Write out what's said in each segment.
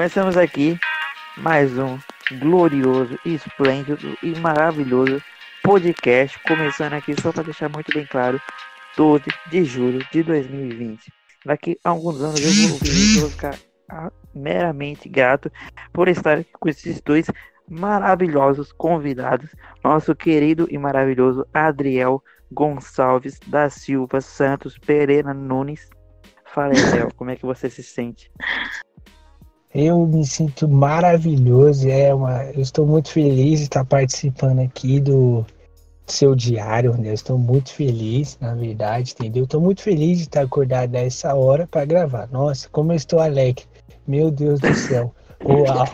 Começamos aqui mais um glorioso, esplêndido e maravilhoso podcast. Começando aqui só para deixar muito bem claro, 12 de julho de 2020. Daqui a alguns anos eu vou eu vou ficar ah, meramente grato por estar aqui com esses dois maravilhosos convidados. Nosso querido e maravilhoso Adriel Gonçalves da Silva Santos Pereira Nunes. Fala Adriel, como é que você se sente? Eu me sinto maravilhoso, é uma, eu estou muito feliz de estar participando aqui do seu diário, né? Eu estou muito feliz, na verdade, entendeu? Estou muito feliz de estar acordado nessa hora para gravar. Nossa, como eu estou alegre. Meu Deus do céu. Uau.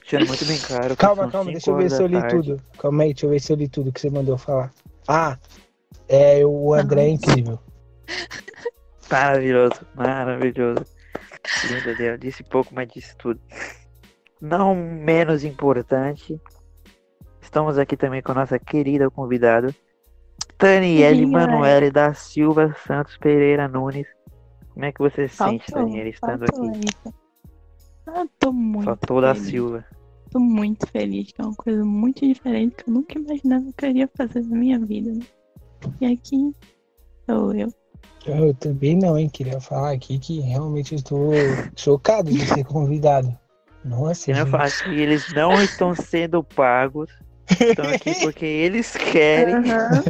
Deixando muito bem claro. Calma, calma, deixa eu ver se eu li tudo. Calma aí, deixa eu ver se eu li tudo que você mandou falar. Ah, é o André é incrível. Maravilhoso, maravilhoso. Lindo Deus, disse pouco, mas disse tudo. Não menos importante, estamos aqui também com a nossa querida convidada, Taniele Manoele da Silva Santos Pereira Nunes. Como é que você se sente, Taniele, estando aqui? Ah, tô muito Faltou da. Silva. Tô muito feliz, que é uma coisa muito diferente que eu nunca imaginava que eu iria fazer na minha vida. né? E aqui sou eu. Eu também não, hein? Queria falar aqui que realmente estou chocado de ser convidado. Nossa, gente. falar que eles não estão sendo pagos, estão aqui porque eles querem, Aham.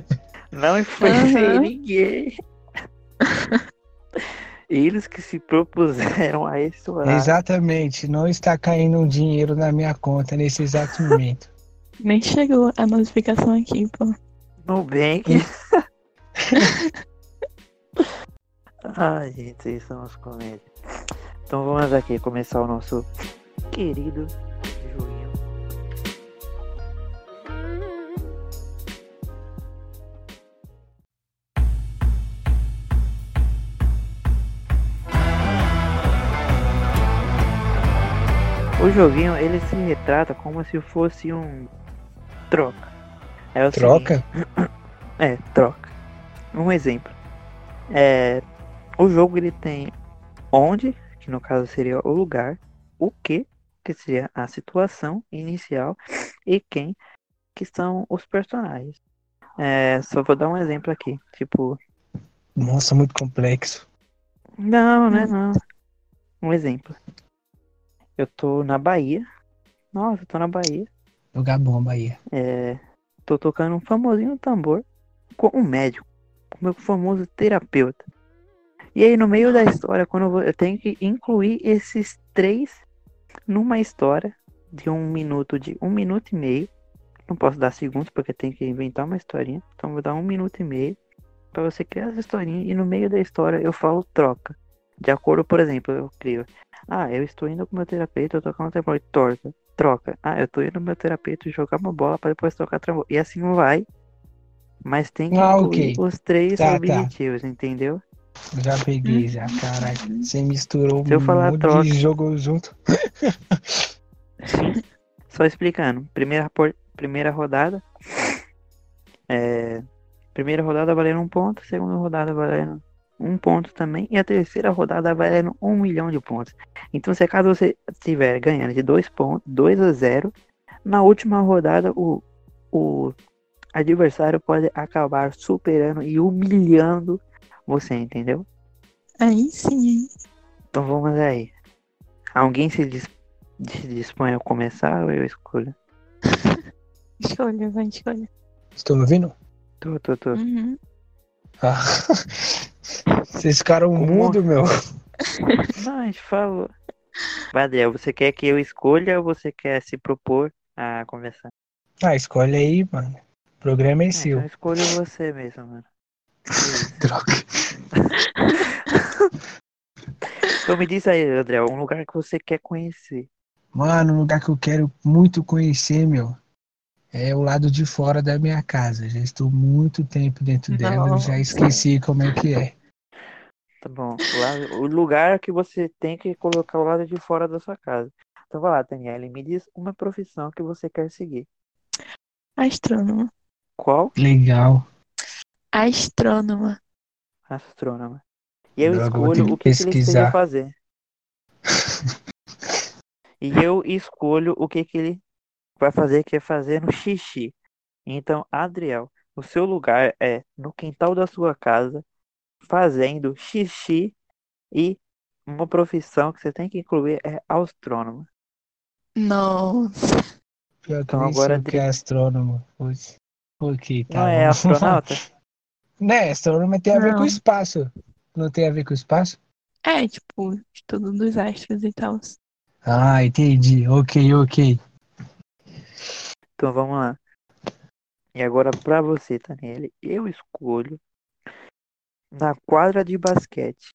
não influenciar Aham. ninguém. Eles que se propuseram a horário. Exatamente, não está caindo um dinheiro na minha conta nesse exato momento. Nem chegou a notificação aqui, pô. Nubank. Ai, gente, são os comédias. Então vamos aqui começar o nosso querido joguinho. O joguinho ele se retrata como se fosse um troca. É o seguinte, Troca? é, troca. Um exemplo. É, o jogo ele tem onde, que no caso seria o lugar, o que, que seria a situação inicial, e quem, que são os personagens. É, só vou dar um exemplo aqui. Tipo, Nossa, muito complexo. não, né? Não. Um exemplo. Eu tô na Bahia. Nossa, eu tô na Bahia. Lugar bom, Bahia. É, tô tocando um famosinho tambor com um médico, meu famoso terapeuta. E aí no meio da história, quando eu, vou- eu tenho que incluir esses três numa história de um minuto, de um minuto e meio. Não posso dar segundos porque tem que inventar uma historinha. Então vou dar um minuto e meio para você criar essa historinha e no meio da história eu falo troca. De acordo, por exemplo, eu crio. Ah, eu estou indo com meu terapeuta, eu tocar um tambor, torta troca. Ah, eu tô indo no meu terapeuta jogar uma bola para depois tocar tambor. E assim vai. Mas tem que Ah, incluir ok. os três Tá, tá. objetivos, entendeu? Já peguei, já. Caraca, você misturou Se eu um falar monte troca. de jogo junto. Só explicando. Primeira, por- primeira rodada. É, primeira rodada valendo um ponto, segunda rodada valendo um ponto também, e a terceira rodada valendo um milhão de pontos. Então, se caso você estiver ganhando de dois pontos, 2 a 0, na última rodada o, o adversário pode acabar superando e humilhando você, entendeu? Aí sim, Então vamos aí. Alguém se, dis se dispõe a começar ou eu escolho? escolha, vai, escolha. Estão me ouvindo? Tô, tô, tô. Uhum. Ah. Vocês ficaram Como? mudo, meu. Não, a gente falou. Badel, você quer que eu escolha ou você quer se propor a conversar? Ah, escolhe aí, mano. O programa é Ah, seu. então escolho você mesmo, mano. Isso. Droga. Então me diz aí, André, um lugar que você quer conhecer. Mano, um lugar que eu quero muito conhecer, meu, é o lado de fora da minha casa. Já estou muito tempo dentro dela, eu já esqueci como é que é. Tá bom. Lá- o lugar que você tem que colocar o lado de fora da sua casa. Então vai lá, Daniela, me diz uma profissão que você quer seguir. Astrônoma. Qual? Legal. Astrônoma. Astrônoma. E eu eu escolho o que, que ele esteja fazer. E eu escolho o que, que ele vai fazer, que é fazer no xixi. Então, Adriel, o seu lugar é no quintal da sua casa, fazendo xixi e uma profissão que você tem que incluir é astrônomo. Nossa. Pior que Então nem agora sei o que é astrônomo. Putz. Ok, tá Não é bom. astronauta? né, astrônomo tem a ver com Não. espaço. Não tem a ver com espaço? É, tipo, estudo dos astros e tal. Ah, entendi. Ok, ok. Então vamos lá. E agora pra você, Daniele, eu escolho na quadra de basquete.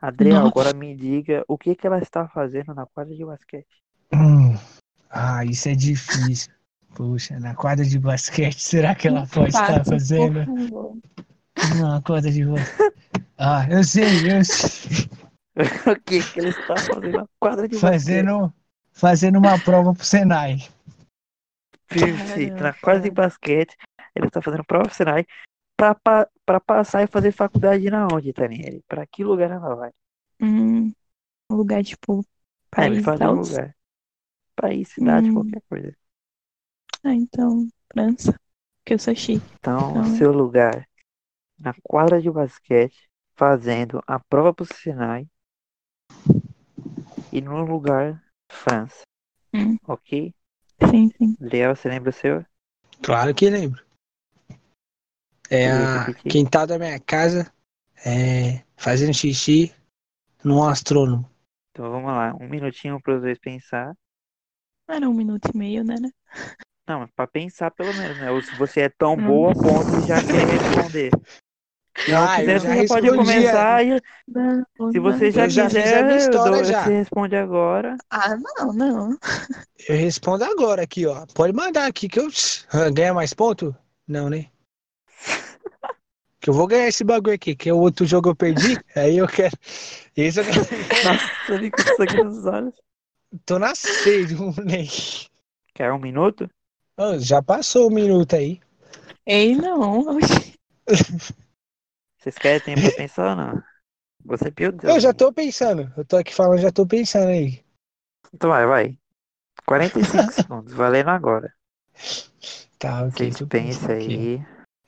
Adriel, Nossa. agora me diga o que, que ela está fazendo na quadra de basquete. Hum. Ah, isso é difícil. Poxa, na quadra de basquete, será que ela pode estar fazendo? Não, quadra de basquete. Ah, eu sei, eu sei. o que, que ele está fazendo na quadra de basquete? Fazendo, fazendo uma prova pro Senai. Perfeito. Na quadra de basquete, ele está fazendo prova pro Senai pra, pa- pra passar e fazer faculdade na onde, Daniele? Pra que lugar ela vai? Hum, um lugar, tipo, É, me país e fala um lugar. País, cidade, Hum. qualquer coisa. Ah, então, França. Porque eu sou chique. Então, Então- seu lugar na quadra de basquete, fazendo a prova pro Senai e no lugar França. Hum. Ok? Sim, sim. Adriel, você lembra o seu? Claro que lembro. É a quintal da minha casa, é, fazendo xixi num astrônomo. Então vamos lá, um minutinho para os dois pensar. Era um minuto e meio, né? né? Não, mas pra pensar pelo menos, né? Ou se você é tão boa a ponto de já querer responder. Se não Ah, quiser, já você pode começar e Não, se você já já quiser, história dou- já. você responde agora. Ah, não, não. Eu respondo agora aqui, ó. Pode mandar aqui que eu Ah, ganha mais ponto? Não, né? Que eu vou ganhar esse bagulho aqui, que o outro jogo eu perdi, aí eu quero. Esse eu quero. Nossa, eu com isso aqui nos olhos. Tô na sede, moleque. Quer um minuto? Já passou o minuto aí. Ei, não. Vocês querem tempo pra pensar ou não? Você pior Deus. Eu já tô pensando. Eu tô aqui falando, já tô pensando aí. Então vai, vai. 45 segundos, valendo agora. Tá, ok. Vocês aqui.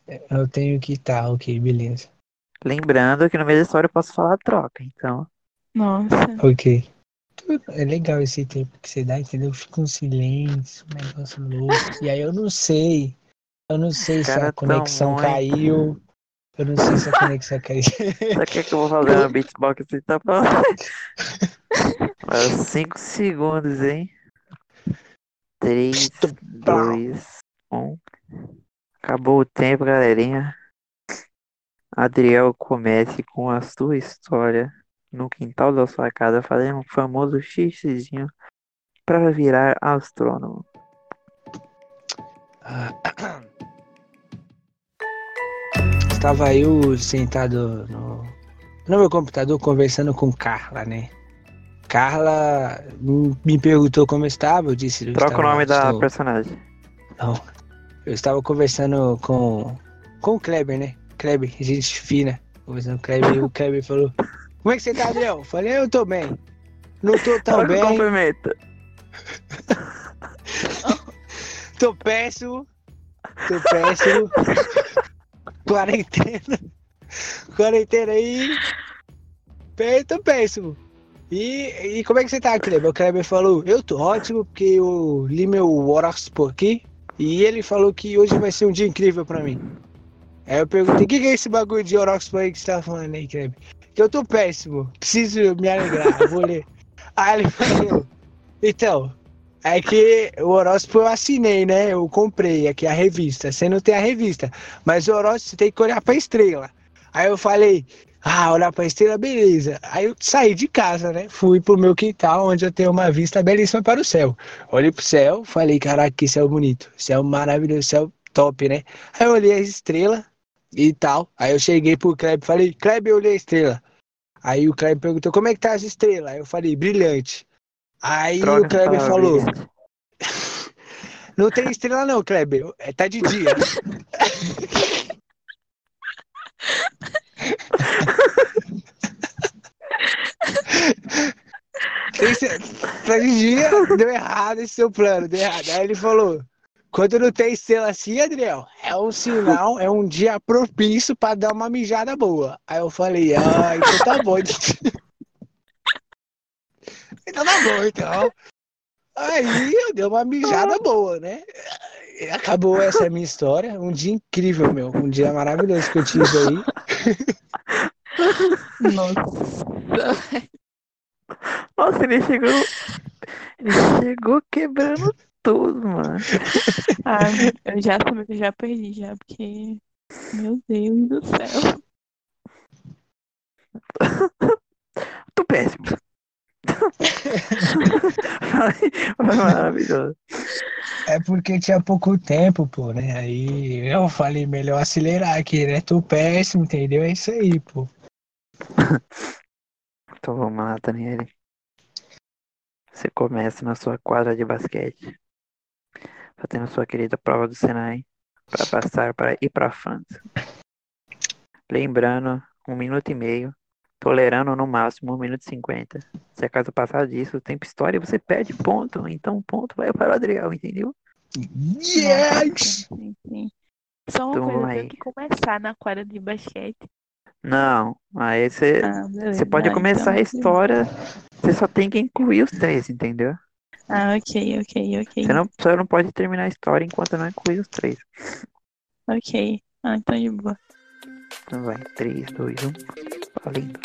aí. Eu tenho que tá, ok, beleza. Lembrando que no meio da história eu posso falar troca, então. Nossa. Ok. É legal esse tempo que você dá, entendeu? Fica um silêncio, um negócio louco. E aí eu não sei. Eu não sei se a tão conexão muito. caiu. Eu não sei se a conexão caiu. Você quer que eu vou fazer uma beatbox assim, tá falando? 5 segundos, hein? 3, 2, 1. Acabou o tempo, galerinha. Adriel, comece com a sua história no quintal da sua casa, fazendo um famoso xixizinho para virar astrônomo. Estava eu sentado no, no meu computador conversando com Carla, né? Carla me perguntou como eu estava, eu disse. eu Troca o nome da estou- personagem. Não. Eu estava conversando com, com o Kleber, né? Kleber, gente fina. Conversando com o Kleber e o Kleber falou: Como é que você tá, Adriel? Eu Falei: Eu tô bem. Não tô tão Troca o bem, complemento. tô péssimo. Tô péssimo. Quarentena. Quarentena aí. Tô péssimo. E, e como é que você tá, Kleber? O Kleber falou: Eu tô ótimo, porque eu li meu horóscopo aqui. E ele falou que hoje vai ser um dia incrível pra mim. Aí eu perguntei: O que, que é esse bagulho de horóscopo aí que você tá falando aí, Kleber? Que eu tô péssimo. Preciso me alegrar. Vou ler. Aí ele falou: Então, é que o horóscopo eu assinei, né? Eu comprei aqui a revista. Você não tem a revista. Mas o horóscopo você tem que olhar pra estrela. Aí eu falei, ah, olhar pra estrela, beleza. Aí eu saí de casa, né? Fui pro meu quintal, onde eu tenho uma vista belíssima para o céu. Olhei pro céu, falei, caraca, que céu bonito. Céu maravilhoso, céu top, né? Aí eu olhei as estrelas e tal. Aí eu cheguei pro Kleber e falei, Kleber, eu olhei a estrela. Aí o Kleber perguntou, como é que tá as estrelas? Aí eu falei, brilhante. Aí Troca o Kleber falou, não tem estrela não, Kleber. É, tá de dia. Esse, dia deu errado esse seu plano, deu errado. Aí ele falou: quando não tem selo assim, Adriel, é um sinal, é um dia propício pra dar uma mijada boa. Aí eu falei: ah, então tá bom. então tá bom, então. Aí eu dei uma mijada boa, né? Acabou essa minha história. Um dia incrível, meu. Um dia maravilhoso que eu tive aí. Nossa. Nossa, ele chegou. Ele chegou quebrando tudo, mano. Ah, eu já, eu já perdi, já, porque. Meu Deus do céu. Tô péssimo. Foi maravilhoso. É porque tinha pouco tempo, pô, né? Aí eu falei, melhor acelerar aqui, né? Tô péssimo, entendeu? É isso aí, pô. Então vamos lá, Daniele. Você começa na sua quadra de basquete, fazendo a sua querida prova do Senai, para passar para ir para a França. Lembrando, um minuto e meio, tolerando no máximo um minuto e cinquenta. Se acaso passar disso, o tempo história você perde ponto, então o ponto vai para o Adriel, entendeu? Yes! Sim, sim. Só uma Então, coisa, eu aí. tenho que começar na quadra de basquete. Não, aí você, Ah, pode começar a então, história, você só tem que incluir os três, entendeu? Ah, ok, ok, ok. Você não, você não pode terminar a história enquanto não incluir os três. Ok. Ah, então de boa. Então vai, 3, 2, 1, valendo.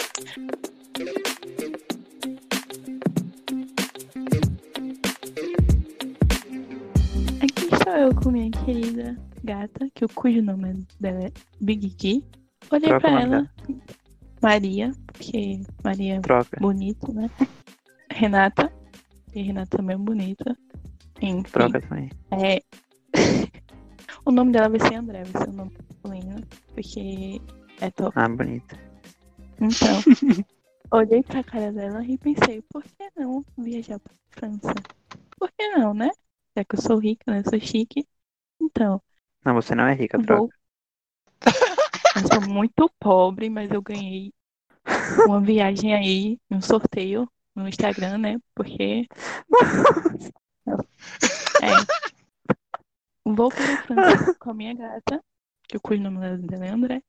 Aqui estou eu com minha querida gata, que o cujo nome dela é Big G. Olhei Troca pra ela, Maria, porque Maria é Troca, bonita, né? Renata, e Renata também é bonita. Enfim, troca também. é... o nome dela vai ser André, vai ser o nome masculino, porque é top. Ah, bonita. Então, olhei pra cara dela e pensei, por que não viajar pra França? Por que não, né? Já que eu sou rica, né? Eu sou chique. Então, Não, você não é rica, vou. troca. Eu sou muito pobre, mas eu ganhei uma viagem aí, um sorteio no Instagram, né? Porque. É. Vou para França com a minha gata, que eu cujo o nome é André.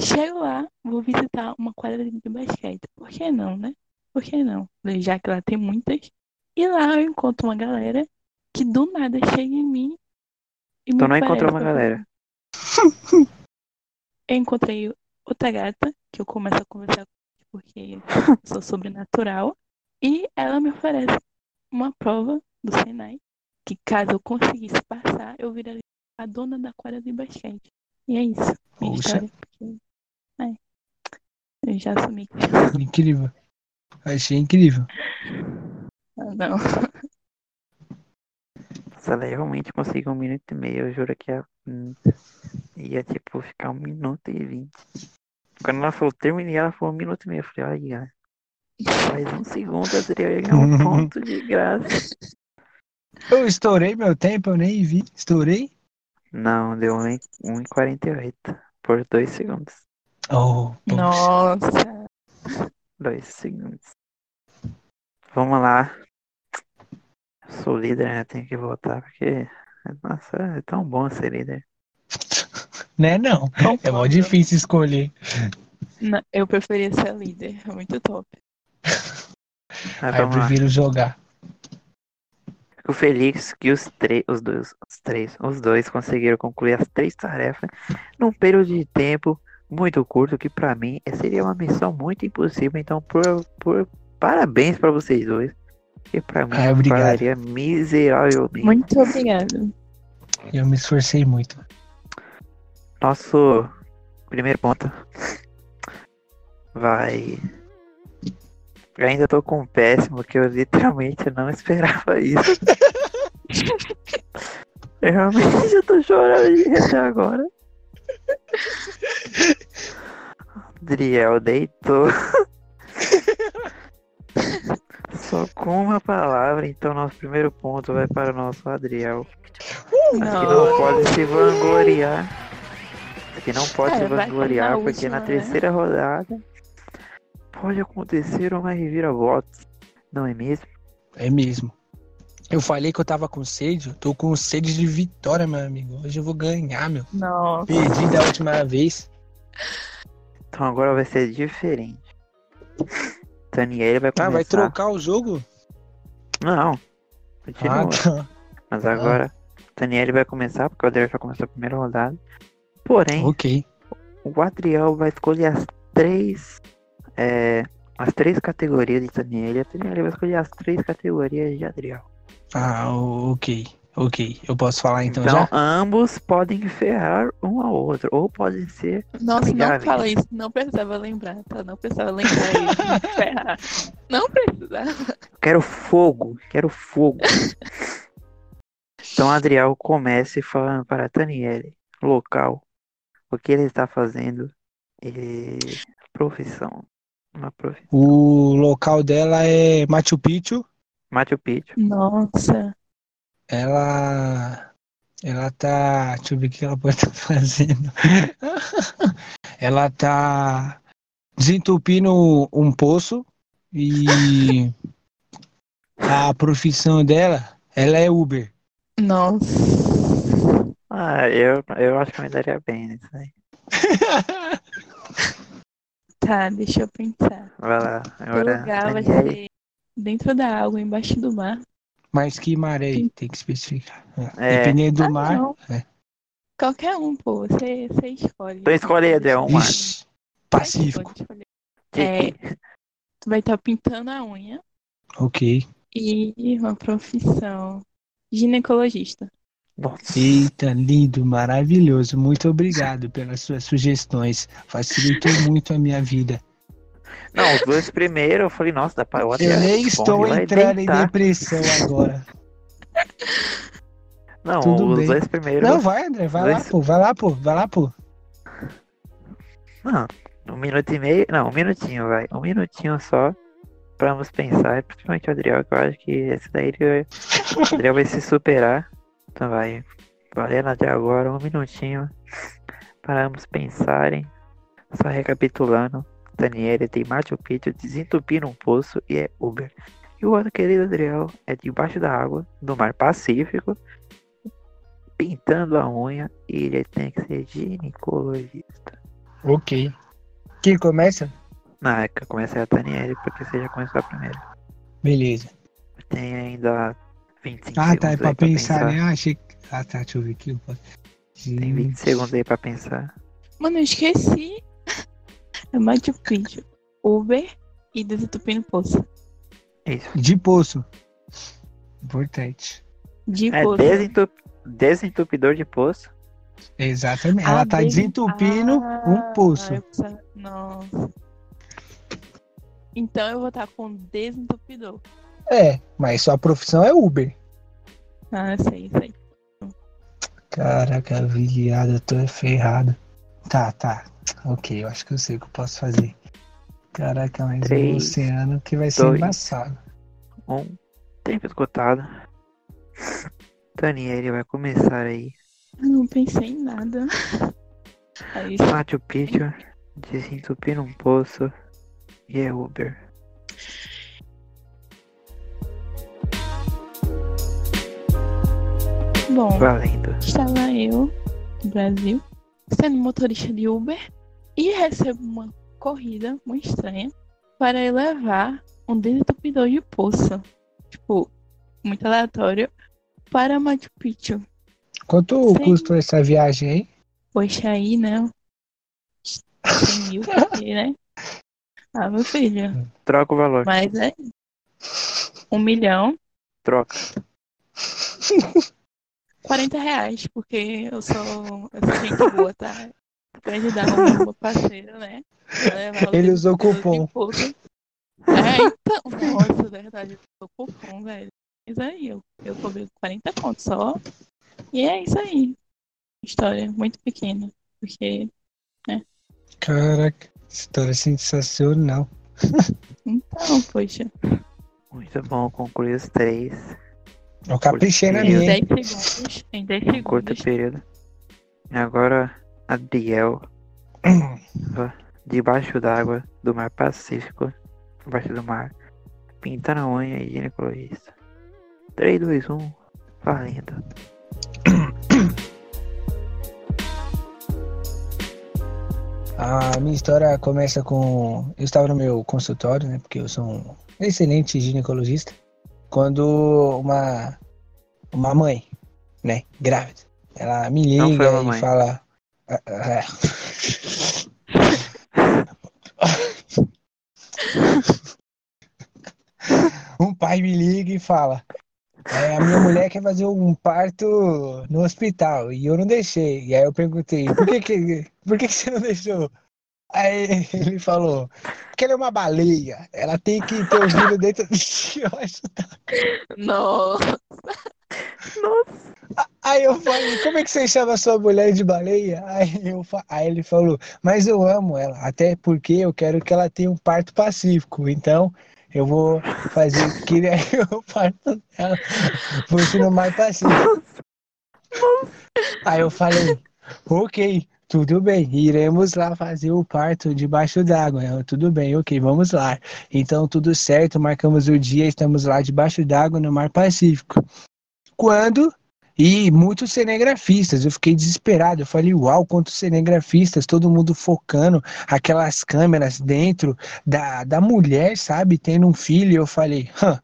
Chego lá, vou visitar uma quadra de basquete. Por que não, né? Por que não? Já que lá tem muitas. E lá eu encontro uma galera que do nada chega em mim e me Tu não encontrou uma galera. Eu encontrei outra gata, que eu começo a conversar com porque eu sou sobrenatural. E ela me oferece uma prova do Senai, que caso eu conseguisse passar, eu viraria a dona da quadra de basquete. E é isso, minha Poxa. história. Porque, é, eu já assumi que. Incrível. Achei incrível. Ah, Não. Se ela realmente conseguiu um minuto e meio, eu juro que ia, hum, ia tipo, ficar um minuto e vinte. Quando ela falou, terminei, ela falou um minuto e meio. Eu falei, ai, ai. Mais um segundo, Adriel ganhar um ponto de graça. Eu estourei meu tempo, eu nem vi. Estourei? Não, deu 1,48 por dois segundos. Oh, poxa. Nossa. Dois segundos. Vamos lá. Sou líder, né? Tenho que voltar porque. Nossa, é tão bom ser líder. Né, não. É mó Concordo. difícil escolher. Não, eu preferia ser líder. É muito top. Mas Aí eu vamos lá. prefiro jogar. Fico feliz que os, três, os, dois, os três, os dois conseguiram concluir as três tarefas num período de tempo muito curto, que pra mim seria uma missão muito impossível. Então, por, por parabéns pra vocês dois. Que pra mim Ah, obrigado. falaria miseravelmente. Muito obrigada. Eu me esforcei muito. Nosso primeiro ponto vai. Eu ainda tô com um péssimo, que eu literalmente não esperava isso. eu realmente já tô chorando até agora. Adriel deitou. Só com uma palavra, então nosso primeiro ponto vai para o nosso Adriel. Que não Não. pode se vangloriar. Que não pode É, se vangloriar, na porque na última, né? terceira rodada pode acontecer uma reviravolta. Não é mesmo? É mesmo. Eu falei que eu tava com sede, eu tô com sede de vitória, meu amigo. Hoje eu vou ganhar, meu. Nossa. Perdi da última vez. Então agora vai ser diferente. Daniel vai começar. Ah, vai trocar o jogo? Não. Continua. Ah, tá. Mas agora, Daniel vai começar, porque o Adriel já começou a primeira rodada. Porém, Ok. o Adriel vai escolher as três. É, as três categorias de Daniel. E a Daniel vai escolher as três categorias de Adriel. Ah, ok. Ok. Eu posso falar então, Então, já? ambos podem ferrar um ao outro. Ou podem ser. Nossa, não Amigáveis. fala isso. Não precisava lembrar, tá? Não precisava lembrar isso. Ferrar. Não precisava. Quero fogo, quero fogo. então Adriel comece falando para Daniele, local, o que ele está fazendo e profissão. Uma profissão. O local dela é Machu Picchu. Machu Picchu. Nossa. Ela. Ela tá. Deixa eu ver o que ela pode estar fazendo. ela tá desentupindo um poço e a profissão dela, ela é Uber. Nossa. Ah, eu, eu acho que eu me daria bem nisso aí. Tá, deixa eu pensar. Vai lá, agora lugar vai ser dentro da água, embaixo do mar. Mas que maré aí? Tem que especificar. É. Dependendo do Ah, mar. é. Qualquer um, pô. Você, escolhe. Então escolhe aí, Adriel, um mar. Pacífico. É. Tu vai estar pintando a unha Ok. e uma profissão. Ginecologista. Nossa. Eita, lindo, maravilhoso. Muito obrigado pelas suas sugestões. Facilitou muito a minha vida. Não, os dois primeiros eu falei, nossa, dá pra olha, Eu nem estou entrando em deitar. depressão agora. Não, Tudo os bem. dois primeiros. Não, vai, André, vai lá, Dois- pô, vai lá, pô, vai lá, pô. Não, um minuto e meio. Não, um minutinho, vai. Um minutinho só. Pra vamos pensar. Principalmente o Adriel, que eu acho que esse daí ele o Adriel vai se superar. Então vai. Valendo até agora, um minutinho. Para ambos pensarem. Só recapitulando. Daniele tem Machu Picchu desentupindo um poço e é Uber. E o outro querido Adriel é debaixo da água, do mar Pacífico, pintando a unha e ele tem que ser ginecologista. Ok. Quem começa? Não, é que começa a Daniele, porque você já começou a primeira. Beleza. Tem ainda 25 Ah, tá, é aí pra pensar, né? Ah, achei que. Ah, tá, deixa eu ver aqui. Tem 20 segundos aí pra pensar. Mano, eu esqueci. É Machu Picchu. Uber e desentupindo poço. Isso. De poço. Importante. De É poço. desentup... desentupidor de poço. Exatamente. Ah, Ela tá desen- desentupindo Ah, um poço. Nossa. Então eu vou estar com desentupidor. É, mas sua profissão é Uber. Ah, sei, sei. Caraca, eu tô ferrado. Tá, tá. Ok, eu acho que eu sei o que eu posso fazer. Caraca, mas Três, o oceano que vai ser dois. embaçado. Um tempo esgotado. Daniele vai começar aí. Eu não pensei em nada. Aí, Machu Picchu, desentupindo um poço e é Uber. Bom, Valendo. estava eu, no Brasil, sendo motorista de Uber e recebo uma corrida muito estranha para eu levar um desentupidor de poço. Tipo, muito aleatório, para Machu Picchu. Quanto Sim. custou essa viagem aí? Poxa, aí, né? 100 mil, porque, né? Ah, meu filho. Troca o valor. Mas é um milhão, Troca. 40 reais, porque eu sou, eu sou gente boa, tá? Pra ajudar o meu parceiro, né? Pra levar o Ele usou cupom. É, então, nossa, verdade, eu usou cupom, velho. Mas aí, eu, eu cobrei 40 pontos só. E é isso aí. História muito pequena, porque Caraca, história sensacional. Então, poxa, Muito bom concluir os três Eu caprichei na Em minha, em hein? 10 segundos, em 10 em curto segundos, período. E agora, Adriel, debaixo d'água do mar Pacífico, debaixo do mar, pintar a unha e ginecologista. 3, 2, 1, valendo. A minha história começa com. Eu estava no meu consultório, né? Porque eu sou um excelente ginecologista. Quando uma, uma mãe, né? Grávida, ela me liga e fala. "Ah, ah, um pai me liga e fala: "É, a minha mulher quer fazer um parto no hospital e eu não deixei. E aí eu perguntei: por que, que, por que, que você não deixou? Aí ele falou: porque ela é uma baleia, ela tem que ter o filho dentro. Eu acho Não. Aí eu falei, como é que você chama sua mulher de baleia? Aí, eu, aí ele falou, mas eu amo ela, até porque eu quero que ela tenha um parto pacífico. Então, eu vou fazer que o parto dela fosse no mar pacífico. Aí eu falei, ok, tudo bem, iremos lá fazer o parto debaixo d'água. Tudo bem, ok, vamos lá. Então, tudo certo, marcamos o dia, estamos lá debaixo d'água no mar Pacífico. Quando e muitos cinegrafistas, eu fiquei desesperado. Eu falei, uau, quantos cinegrafistas, todo mundo focando aquelas câmeras dentro da, da mulher, sabe, tendo um filho. Eu falei, hã,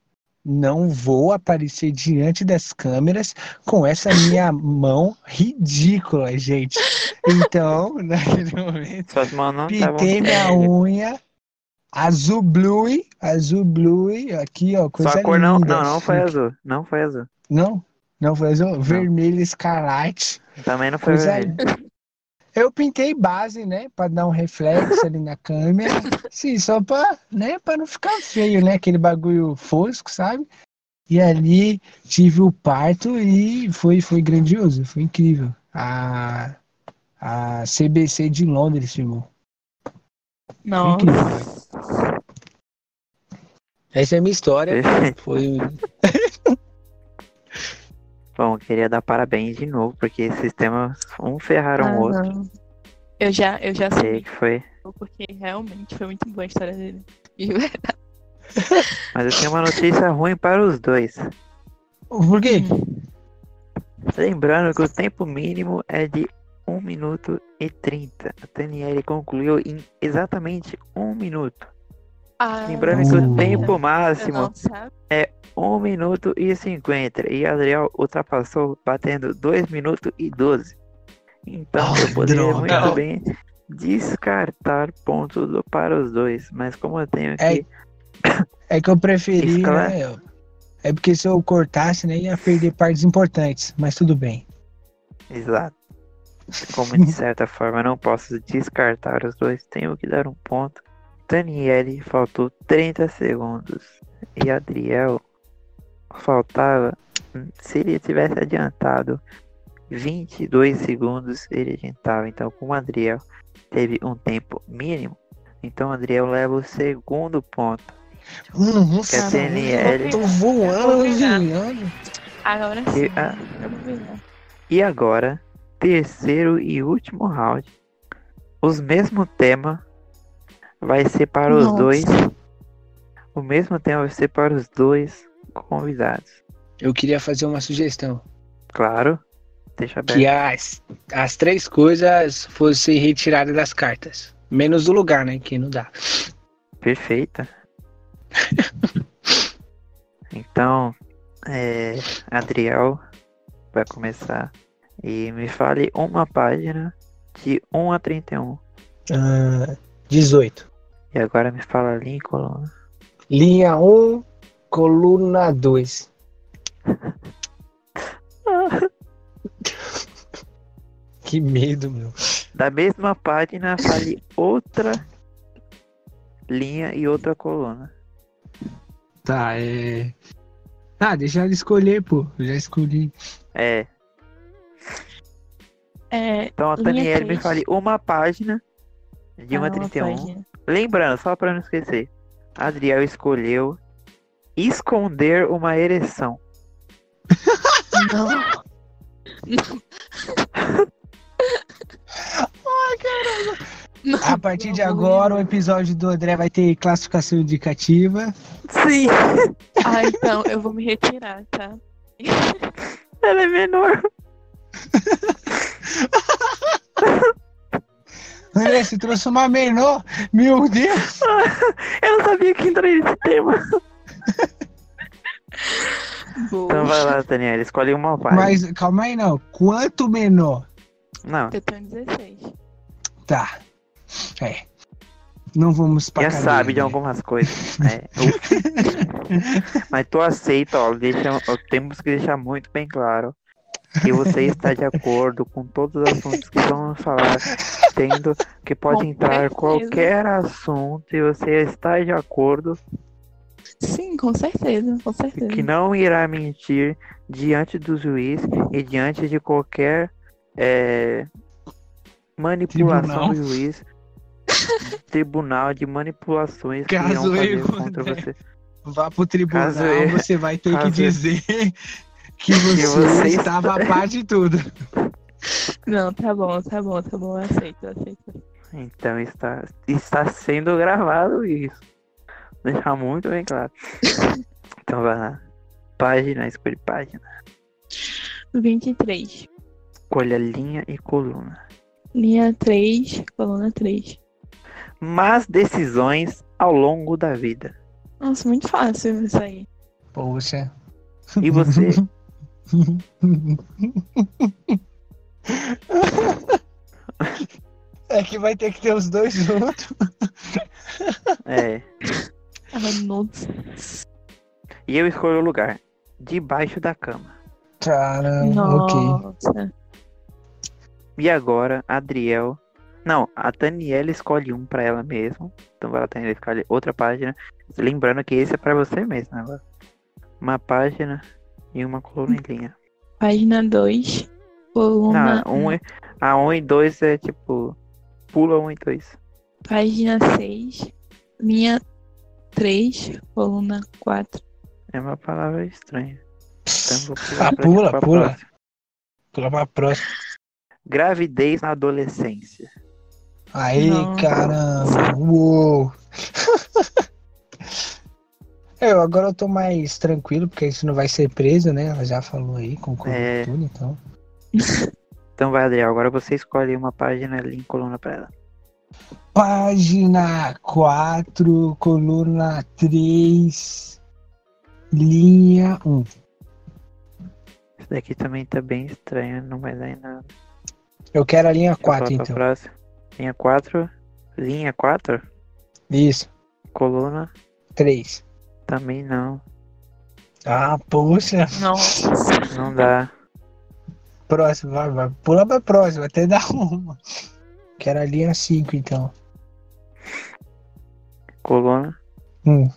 não vou aparecer diante das câmeras com essa minha mão ridícula, gente. Então, naquele momento, não pintei minha unha azul blue, azul blue, aqui, ó, coisa Sua cor não, linda. não, não foi chique. azul. Não foi azul. Não? Não foi azul? Vermelho escarlate. Também não foi Coisa vermelho. Eu pintei base, né? Pra dar um reflexo ali na câmera. Sim, só pra, né? Pra não ficar feio, né? Aquele bagulho fosco, sabe? E ali tive o parto e foi, foi grandioso, foi incrível. A, a CBC de Londres filmou. Foi Não. incrível. Essa é a minha história. Foi. Bom, eu queria dar parabéns de novo, porque esses temas um ferraram Ah, o outro. não. Eu já, eu já sei, que foi. porque realmente foi muito boa a história dele. De verdade. Mas eu tenho uma notícia ruim para os dois. Por quê? Lembrando que o tempo mínimo é de 1 minuto e 30. A Daniele concluiu em exatamente 1 minuto. Ah, Lembrando que o Uh. tempo máximo sabe. 1 minuto e 50. E Adriel ultrapassou batendo 2 minutos e 12. Então Ah, eu poderia droga. muito bem descartar pontos do- para os dois. Mas como eu tenho É, que. É que eu preferi, Escala- né? É porque se eu cortasse, né, ia perder partes importantes, mas tudo bem. Exato. Como de certa forma eu não posso descartar os dois, tenho que dar um ponto. Daniele faltou 30 segundos. E Adriel faltava. Se ele tivesse adiantado 22 segundos, ele adiantava. Então, como o Adriel teve um tempo mínimo, então o Adriel leva o segundo ponto. Nossa, Que a TNL eu tô voando, voando. Agora E, sim. Eu vou virar. E agora, terceiro e último round. Os mesmo tema vai ser para os Nossa. dois. O mesmo tema vai ser para os dois convidados. Eu queria fazer uma sugestão. Claro. Deixa aberto. Que as, as três coisas fossem retiradas das cartas. Menos do lugar, né? Que não dá. Perfeita. então, é, Adriel vai começar. E me fale uma página de 1 a 31. Ah, 18. E agora me fala ali em coluna. Linha 1, coluna 2. Que medo, meu. Da mesma página, fale outra linha e outra coluna. Tá, é. Ah, deixa ela escolher, pô. Eu já escolhi. É. É, Então a Linha Daniele me fale uma página de ah, uma uma 31. página. Lembrando, só pra não esquecer. Adriel escolheu esconder uma ereção. Não. A partir de agora, o episódio do André vai ter classificação indicativa. Sim, Ah, então eu vou me retirar, tá? ela é menor. André, você trouxe uma menor. Meu Deus. Eu não sabia que entraria nesse tema. Então vai lá, Daniela, escolhe uma página. Mas calma aí, não. Quanto menor? Não, Eu tenho 16. Tá. É. Não vamos pra já sabe de né? algumas coisas. né? Ufa. Mas tu aceita, ó, deixa, ó, temos que deixar muito bem claro que você está de acordo com todos os assuntos que vamos falar, tendo que pode Com entrar certeza. qualquer assunto e você está de acordo Sim, com certeza, com certeza. que não irá mentir diante do juiz e diante de qualquer é, manipulação Tribunal. do juiz, tribunal de manipulações que Caso irão fazer contra você. Vá pro tribunal, Caso você vai ter que caso eu- dizer que você, você estava a par de tudo. Não, tá bom, tá bom, tá bom, eu aceito, eu aceito. Então está, está sendo gravado isso. Deixar muito bem claro. Então vai lá. Página, escolhe página. 23. Escolha linha e coluna. Linha 3, coluna 3. Más decisões ao longo da vida. Nossa, muito fácil isso aí. Poxa. E você? É que vai ter que ter os dois juntos. É. Nossa. E eu escolho o lugar. Debaixo da cama. Caramba, ok. Nossa. E agora, a Adriel. Não, a Daniela escolhe um pra ela mesma. Então vai lá, Daniela escolhe outra página. Lembrando que esse é pra você mesmo agora. Uma página e uma coluna em linha. Página 2, coluna. Não, um, é- a 1 e 2 é tipo. Pula 1 e 2. Página 6, linha 3, coluna 4. É uma palavra estranha. Então Ah, pula, pra pula. próxima. Pula pra próxima. Gravidez na adolescência. Aí, Nossa. caramba. Uou. Eu, agora eu tô mais tranquilo, porque isso não vai ser preso, né? Ela já falou aí, concordou É. tudo, então. Então vai, Adriel. Agora você escolhe uma página e coluna pra ela. Página 4, coluna 3, linha 1. Isso daqui também tá bem estranho, não vai dar em nada. Eu quero a linha Deixa eu falar 4, pra então. próxima. Linha 4. Linha 4? Isso, Coluna? 3. Também não. Ah, poxa. Nossa. Não dá. Próximo, vai, vai. Pula pra próxima, até dar uma. Quero a linha 5, então. Coluna? Hum.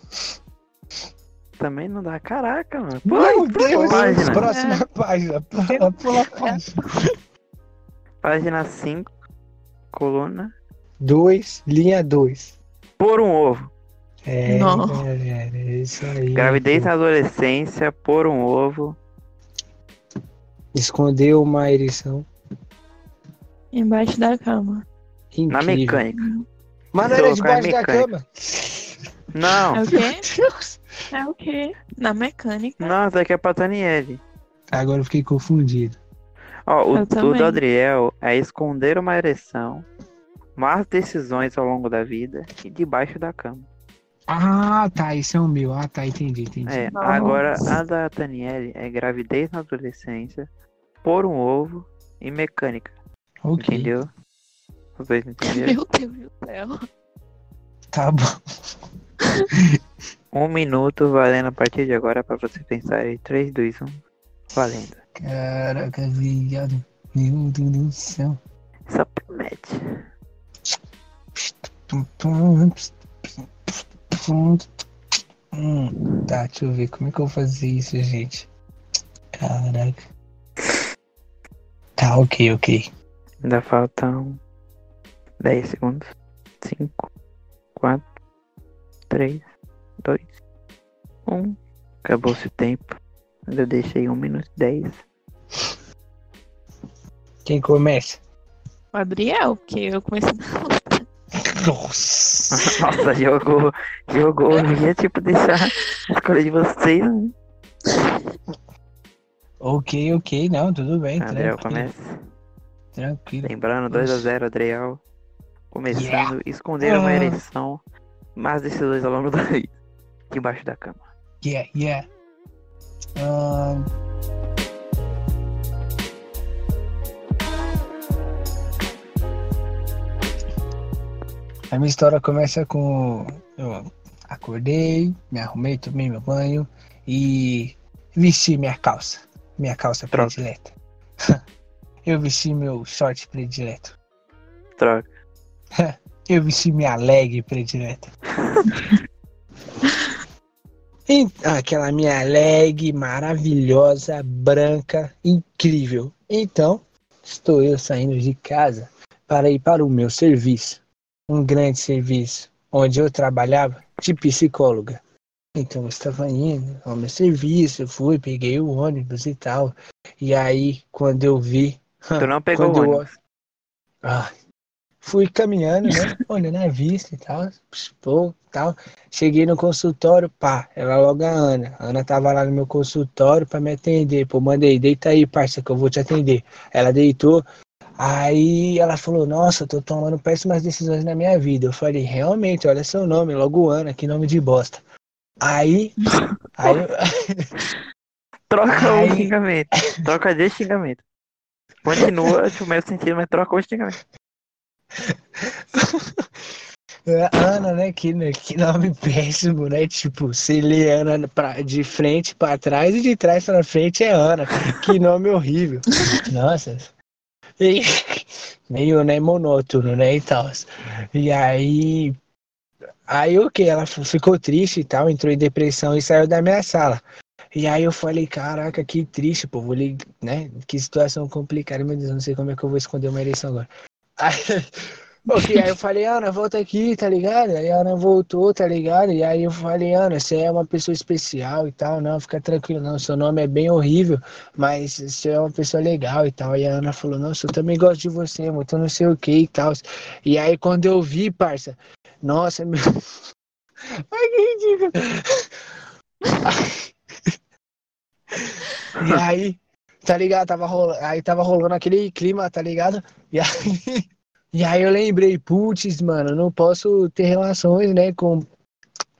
Também não dá. Caraca, mano. Meu Pula, Deus, página. próxima página. Pula, pula a página. Página 5. Coluna. 2, linha 2. Por um ovo. É, é, é isso aí. Gravidez na adolescência. Por um ovo. Escondeu uma ereção. Embaixo da cama. Incrível. Na mecânica. Mas não era debaixo da cama. Não. É o quê? É o quê? Na mecânica. Não, isso aqui é pra Daniele. Agora eu fiquei confundido. Ó, o, o do Adriel é esconder uma ereção. Más decisões ao longo da vida. E debaixo da cama. Ah, tá. Esse é o meu. Ah, tá. Entendi, entendi. É, agora a da Daniele é gravidez na adolescência, pôr um ovo e mecânica. ok. Entendeu? Dois entenderam? Meu Deus do céu. Tá bom. Um minuto valendo a partir de agora pra você pensar em 3, 2, 1. Valendo. Caraca, viado. Meu Deus do céu. Só promete. Hum, tá, deixa eu ver como é que eu vou fazer isso, gente. Caraca. Tá, ok, ok. Ainda faltam 10 segundos. 5, 4, 3, 2, 1. Acabou-se o tempo. Eu deixei 1 minuto e 10. Quem começa? O Adriel, porque eu comecei. Nossa! Nossa, jogou. Jogou. Não ia tipo deixar a escolha de vocês. Né? Ok, ok, não, tudo bem. Adriel tranquilo, começa. tranquilo. Lembrando, 2x0 Adriel. Começando, Yeah. esconder uma Ah. ereção. Más decisões ao longo da. Debaixo da cama. Yeah, yeah. Ahn, A minha história começa com. Eu acordei, me arrumei, tomei meu banho e vesti minha calça. Minha calça Troca. predileta. Eu vesti meu short predileto. Troca. Eu vesti minha leg predileta. Aquela minha leg maravilhosa, branca, incrível. Então, estou eu saindo de casa para ir para o meu serviço. Um grande serviço, onde eu trabalhava de psicóloga. Então, eu estava indo ao meu serviço, eu fui, peguei o ônibus e tal. E aí, quando eu vi. Tu não pegou o quando eu- ônibus. ah, fui caminhando, né? Olhando a vista e tal, pô, tal. Cheguei no consultório, pá, era logo a Ana. A Ana tava lá no meu consultório pra me atender. Pô, mandei, deita aí, parça, que eu vou te atender. Ela deitou. Aí ela falou, nossa, tô tomando péssimas decisões na minha vida. Eu falei, realmente, olha seu nome, logo Ana, que nome de bosta. Aí, aí, Troca Ai. o xingamento. Troca de xingamento. Continua o mesmo sentido, mas troca o xingamento. Ana, né? Que, que nome péssimo, né? Tipo, você lê Ana pra, de frente pra trás e de trás pra frente é Ana. Que nome horrível. Nossa. Meio, né, monótono, né, e tal. E aí... Aí o que? Ela ficou triste e tal, entrou em depressão e saiu da minha sala. E aí eu falei, caraca, que triste, pô, vou lig- né? Que situação complicada, meu Deus, eu não sei como é que eu vou esconder uma eleição agora. Aí, ok, aí eu falei, Ana, volta aqui, tá ligado? Aí a Ana voltou, tá ligado? E aí eu falei, Ana, você é uma pessoa especial e tal, não, fica tranquilo, não, seu nome é bem horrível, mas você é uma pessoa legal e tal. E a Ana falou, nossa, eu também gosto de você, muito não sei o que e tal. E aí quando eu vi, parça, nossa, meu. Ai, que ridículo. E aí, tá ligado? Tava rolando, aí tava rolando aquele clima, tá ligado? E aí, e aí eu lembrei, putz, mano, não posso ter relações, né, com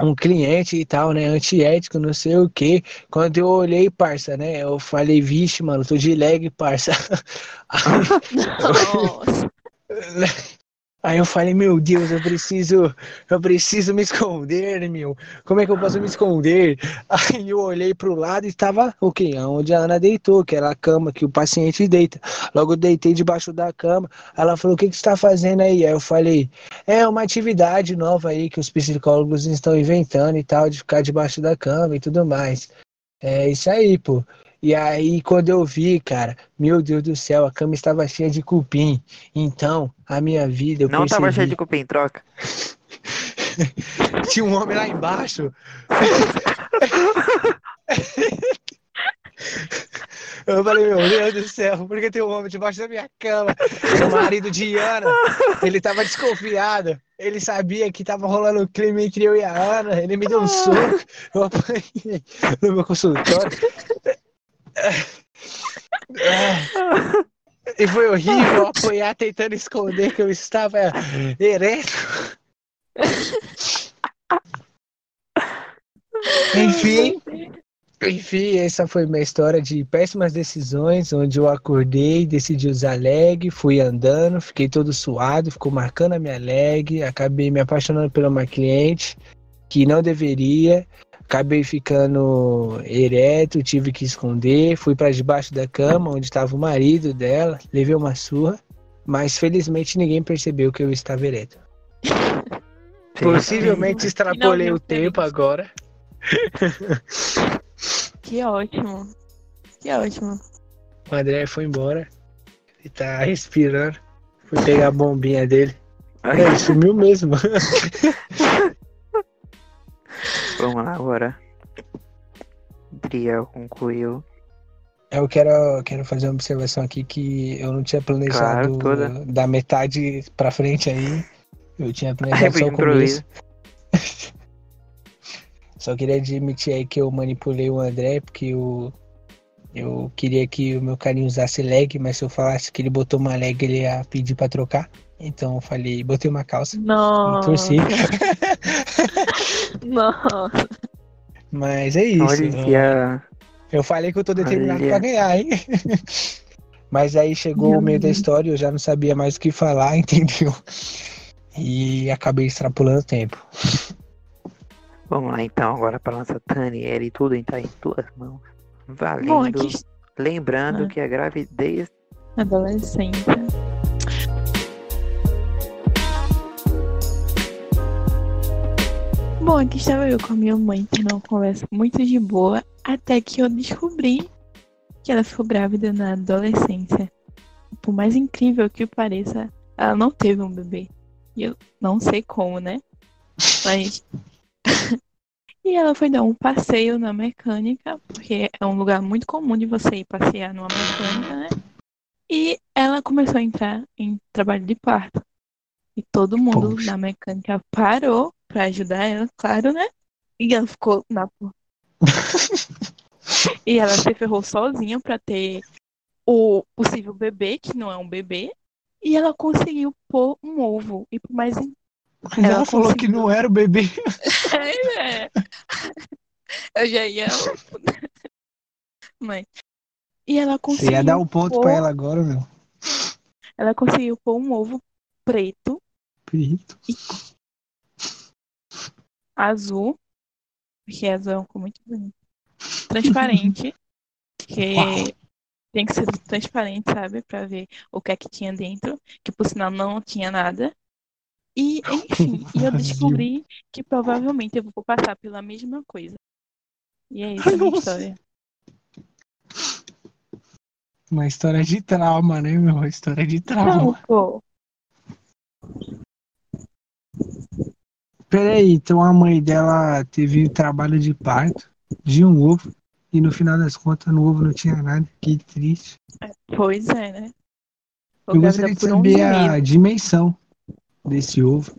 um cliente e tal, né, antiético, não sei o que. Quando eu olhei, parça, né, eu falei, vixe, mano, tô de leg, parça. Nossa. Aí eu falei, meu Deus, eu preciso, eu preciso me esconder, meu. Como é que eu posso me esconder? Aí eu olhei pro lado e estava o quê? Onde a Ana deitou, que era a cama que o paciente deita. Logo eu deitei debaixo da cama. Ela falou, o que que você está fazendo aí? Aí eu falei, é uma atividade nova aí que os psicólogos estão inventando e tal, de ficar debaixo da cama e tudo mais. É isso aí, pô. E aí, quando eu vi, cara, meu Deus do céu, a cama estava cheia de cupim. Então, a minha vida, eu Não percebi... tava cheio de cupim, troca. Tinha um homem lá embaixo. Eu falei, meu Deus do céu, por que tem um homem debaixo da minha cama? O marido de Ana, ele tava desconfiado. Ele sabia que tava rolando um crime entre eu e a Ana. Ele me deu um soco. Eu apanhei no meu consultório. E foi horrível apanhar tentando esconder que eu estava ereto. Enfim, enfim, essa foi minha história de péssimas decisões, onde eu acordei, decidi usar leg, fui andando, fiquei todo suado, ficou marcando a minha leg, acabei me apaixonando por uma cliente que não deveria, acabei ficando ereto, tive que esconder, fui para debaixo da cama, onde estava o marido dela, levei uma surra, mas felizmente ninguém percebeu que eu estava ereto. Possivelmente extrapolei o tempo agora. Que ótimo. Que ótimo. O André foi embora. Ele tá respirando. Fui pegar a bombinha dele. É, ele sumiu mesmo. Vamos lá agora. Driel concluiu. Eu quero, quero fazer uma observação aqui que eu não tinha planejado Claro, toda. da metade pra frente aí. Eu tinha planejado só o começo. Só queria admitir aí que eu manipulei o André, porque eu, eu queria que o meu carinho usasse leg, mas se eu falasse que ele botou uma leg, ele ia pedir pra trocar. Então eu falei, botei uma calça. Nossa. Torci. Nossa. Mas é isso. Olha, Eu falei que eu tô determinado Olha. pra ganhar, hein? Mas aí chegou Meu o meio da Deus. história, eu já não sabia mais o que falar, entendeu? E acabei extrapolando o tempo. vamos lá então agora pra nossa Taniela e tudo está em tuas mãos. Valendo. Bom, aqui Lembrando Ah. que a gravidez adolescência. Bom, aqui estava eu com a minha mãe, tendo uma conversa muito de boa, até que eu descobri que ela ficou grávida na adolescência. Por mais incrível que pareça, ela não teve um bebê. E eu não sei como, né? Mas. e ela foi dar um passeio na mecânica, porque é um lugar muito comum de você ir passear numa mecânica, né? E ela começou a entrar em trabalho de parto. E todo mundo Poxa. na mecânica parou pra ajudar ela, claro, né? E ela ficou na porta. e ela se ferrou sozinha pra ter o possível bebê, que não é um bebê. E ela conseguiu pôr um ovo. E por mais. Mas Ela ela, falou que não era o bebê. É. Eu já ia. Mãe. E ela Você conseguiu. ia dar um ponto pôr- pra ela agora, meu. Ela conseguiu pôr um ovo preto, Perito. Azul, porque azul é uma cor muito bonita. Transparente, que Uau. tem que ser transparente, sabe? Pra ver o que é que tinha dentro, que por sinal não tinha nada. E, enfim, e eu descobri que provavelmente eu vou passar pela mesma coisa. E é isso a minha Nossa. história. Uma história de trauma, né, meu? Uma história de Não, trauma. pô. Peraí, então a mãe dela teve trabalho de parto de um ovo. E no final das contas, no ovo não tinha nada. Que triste. Pois é, né? Tô Eu gostaria de por um saber a dimensão desse ovo.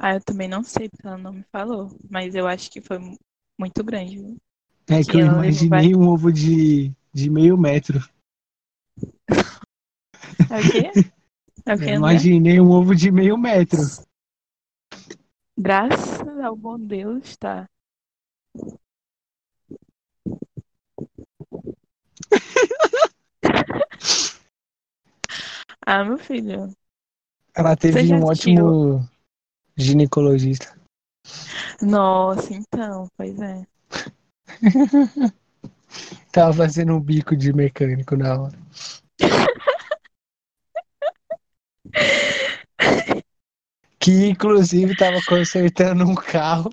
Ah, eu também não sei, porque ela não me falou. Mas eu acho que foi mu- muito grande. viu? É que eu ela levou imaginei um ovo de, de meio metro. É o quê? É o quê, Eu André? imaginei um ovo de meio metro. Graças ao bom Deus, tá. ah, meu filho. Ela teve um ótimo ginecologista. Nossa, então, pois é. Tava fazendo um bico de mecânico na hora. Que inclusive tava consertando um carro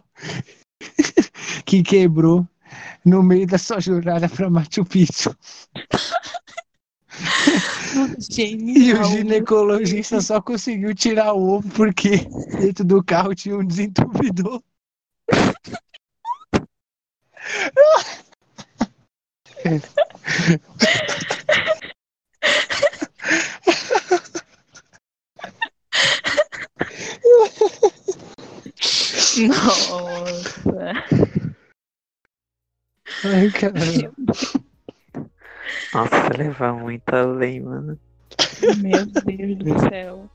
que quebrou no meio da sua jornada para Machu Picchu. E Genial. o ginecologista só conseguiu tirar o ovo porque dentro do carro tinha um desentupidor. Nossa. Ai, caramba. Nossa, levar muito além, mano. Meu Deus do céu.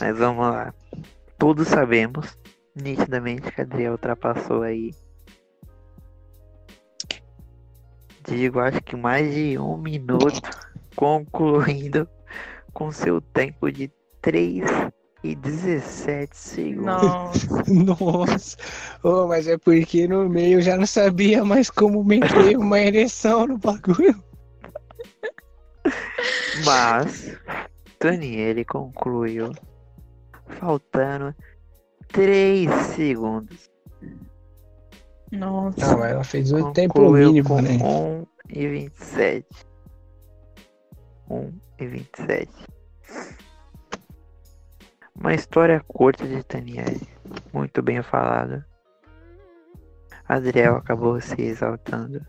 Mas vamos lá. Todos sabemos, nitidamente, que a Adriel ultrapassou aí. Digo, acho que mais de um minuto, concluindo com seu tempo de 3 e 17 segundos. Nossa. Nossa, oh, mas é porque no meio eu já não sabia mais como meter uma ereção no bagulho. Mas Daniele concluiu faltando 3 segundos. Nossa. Não, ela fez o tempo mínimo, com né? 1 e 27. 1 e 27. Uma história curta de Daniele. Muito bem falada. Adriel acabou se exaltando.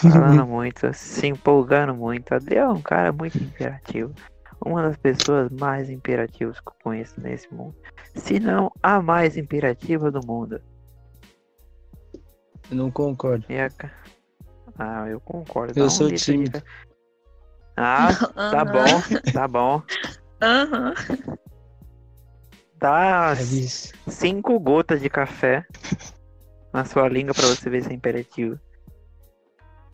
Falando muito, se empolgando muito. Adriel é um cara muito imperativo. uma das pessoas mais imperativas que eu conheço nesse mundo. Se não a mais imperativa do mundo. Eu não concordo. E a Ah, eu concordo. Eu Dá um sou de tímido. ca- Ah, tá bom, tá bom. Aham. Dá É isso. cinco gotas de café na sua língua pra você ver se é imperativo.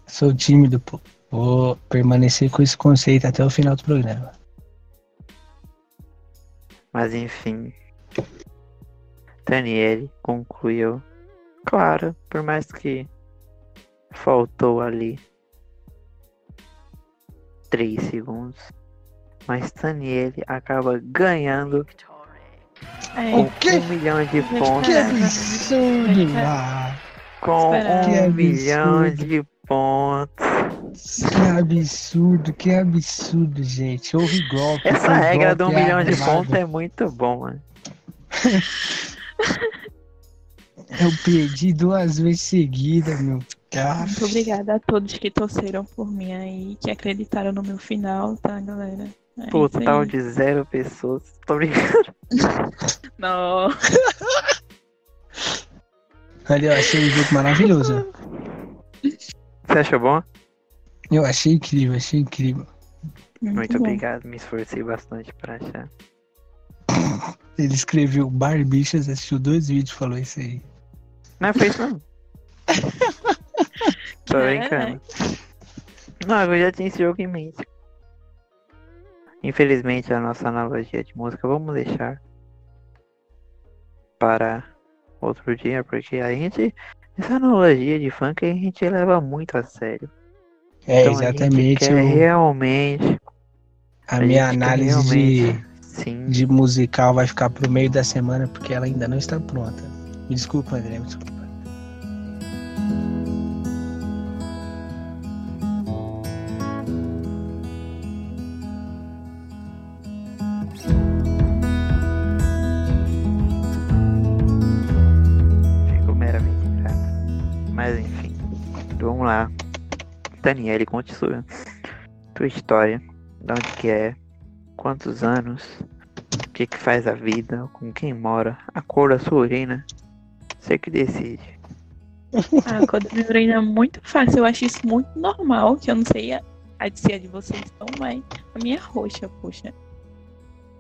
Sou tímido, pô. Vou permanecer com esse conceito até o final do programa. Mas enfim. Daniele concluiu. Claro, por mais que faltou ali 3 segundos. Mas Daniele acaba ganhando É, com quê? um milhão de Que pontos. Que absurdo! Com. Que um milhão de pontos. que absurdo, que absurdo, gente. Houve golpe. Essa regra do um golpe milhão de pontos é muito bom, mano. Eu perdi duas vezes seguidas, meu. Ah, Muito obrigada a todos que torceram por mim aí, que acreditaram no meu final, tá, galera? É isso Total de zero pessoas. Tô brincando. Não. Ali, eu achei um jogo maravilhoso. Você achou bom? Eu achei incrível, achei incrível. Muito bom. obrigado, me esforcei bastante pra achar. Ele escreveu Barbichas, assistiu dois vídeos e falou isso aí. Não foi isso não. Tô É. brincando. Não, eu já tinha esse jogo em mente. Infelizmente a nossa analogia de música vamos deixar para outro dia, porque a gente. Essa analogia de funk a gente leva muito a sério. É, Então a gente exatamente. quer eu- realmente. a minha gente quer análise de, Sim. de musical vai ficar pro meio da semana porque ela ainda não está pronta. Me desculpa, André, me desculpa. Mas enfim, vamos lá. Daniele, conte sua, tua história. De onde que é? Quantos anos? O que que faz a vida? Com quem mora? A cor da sua urina? Você que decide. Ah, quando me urina é muito fácil, eu acho isso muito normal, que eu não sei a, a de ser a de vocês tão mais. A minha é roxa, poxa.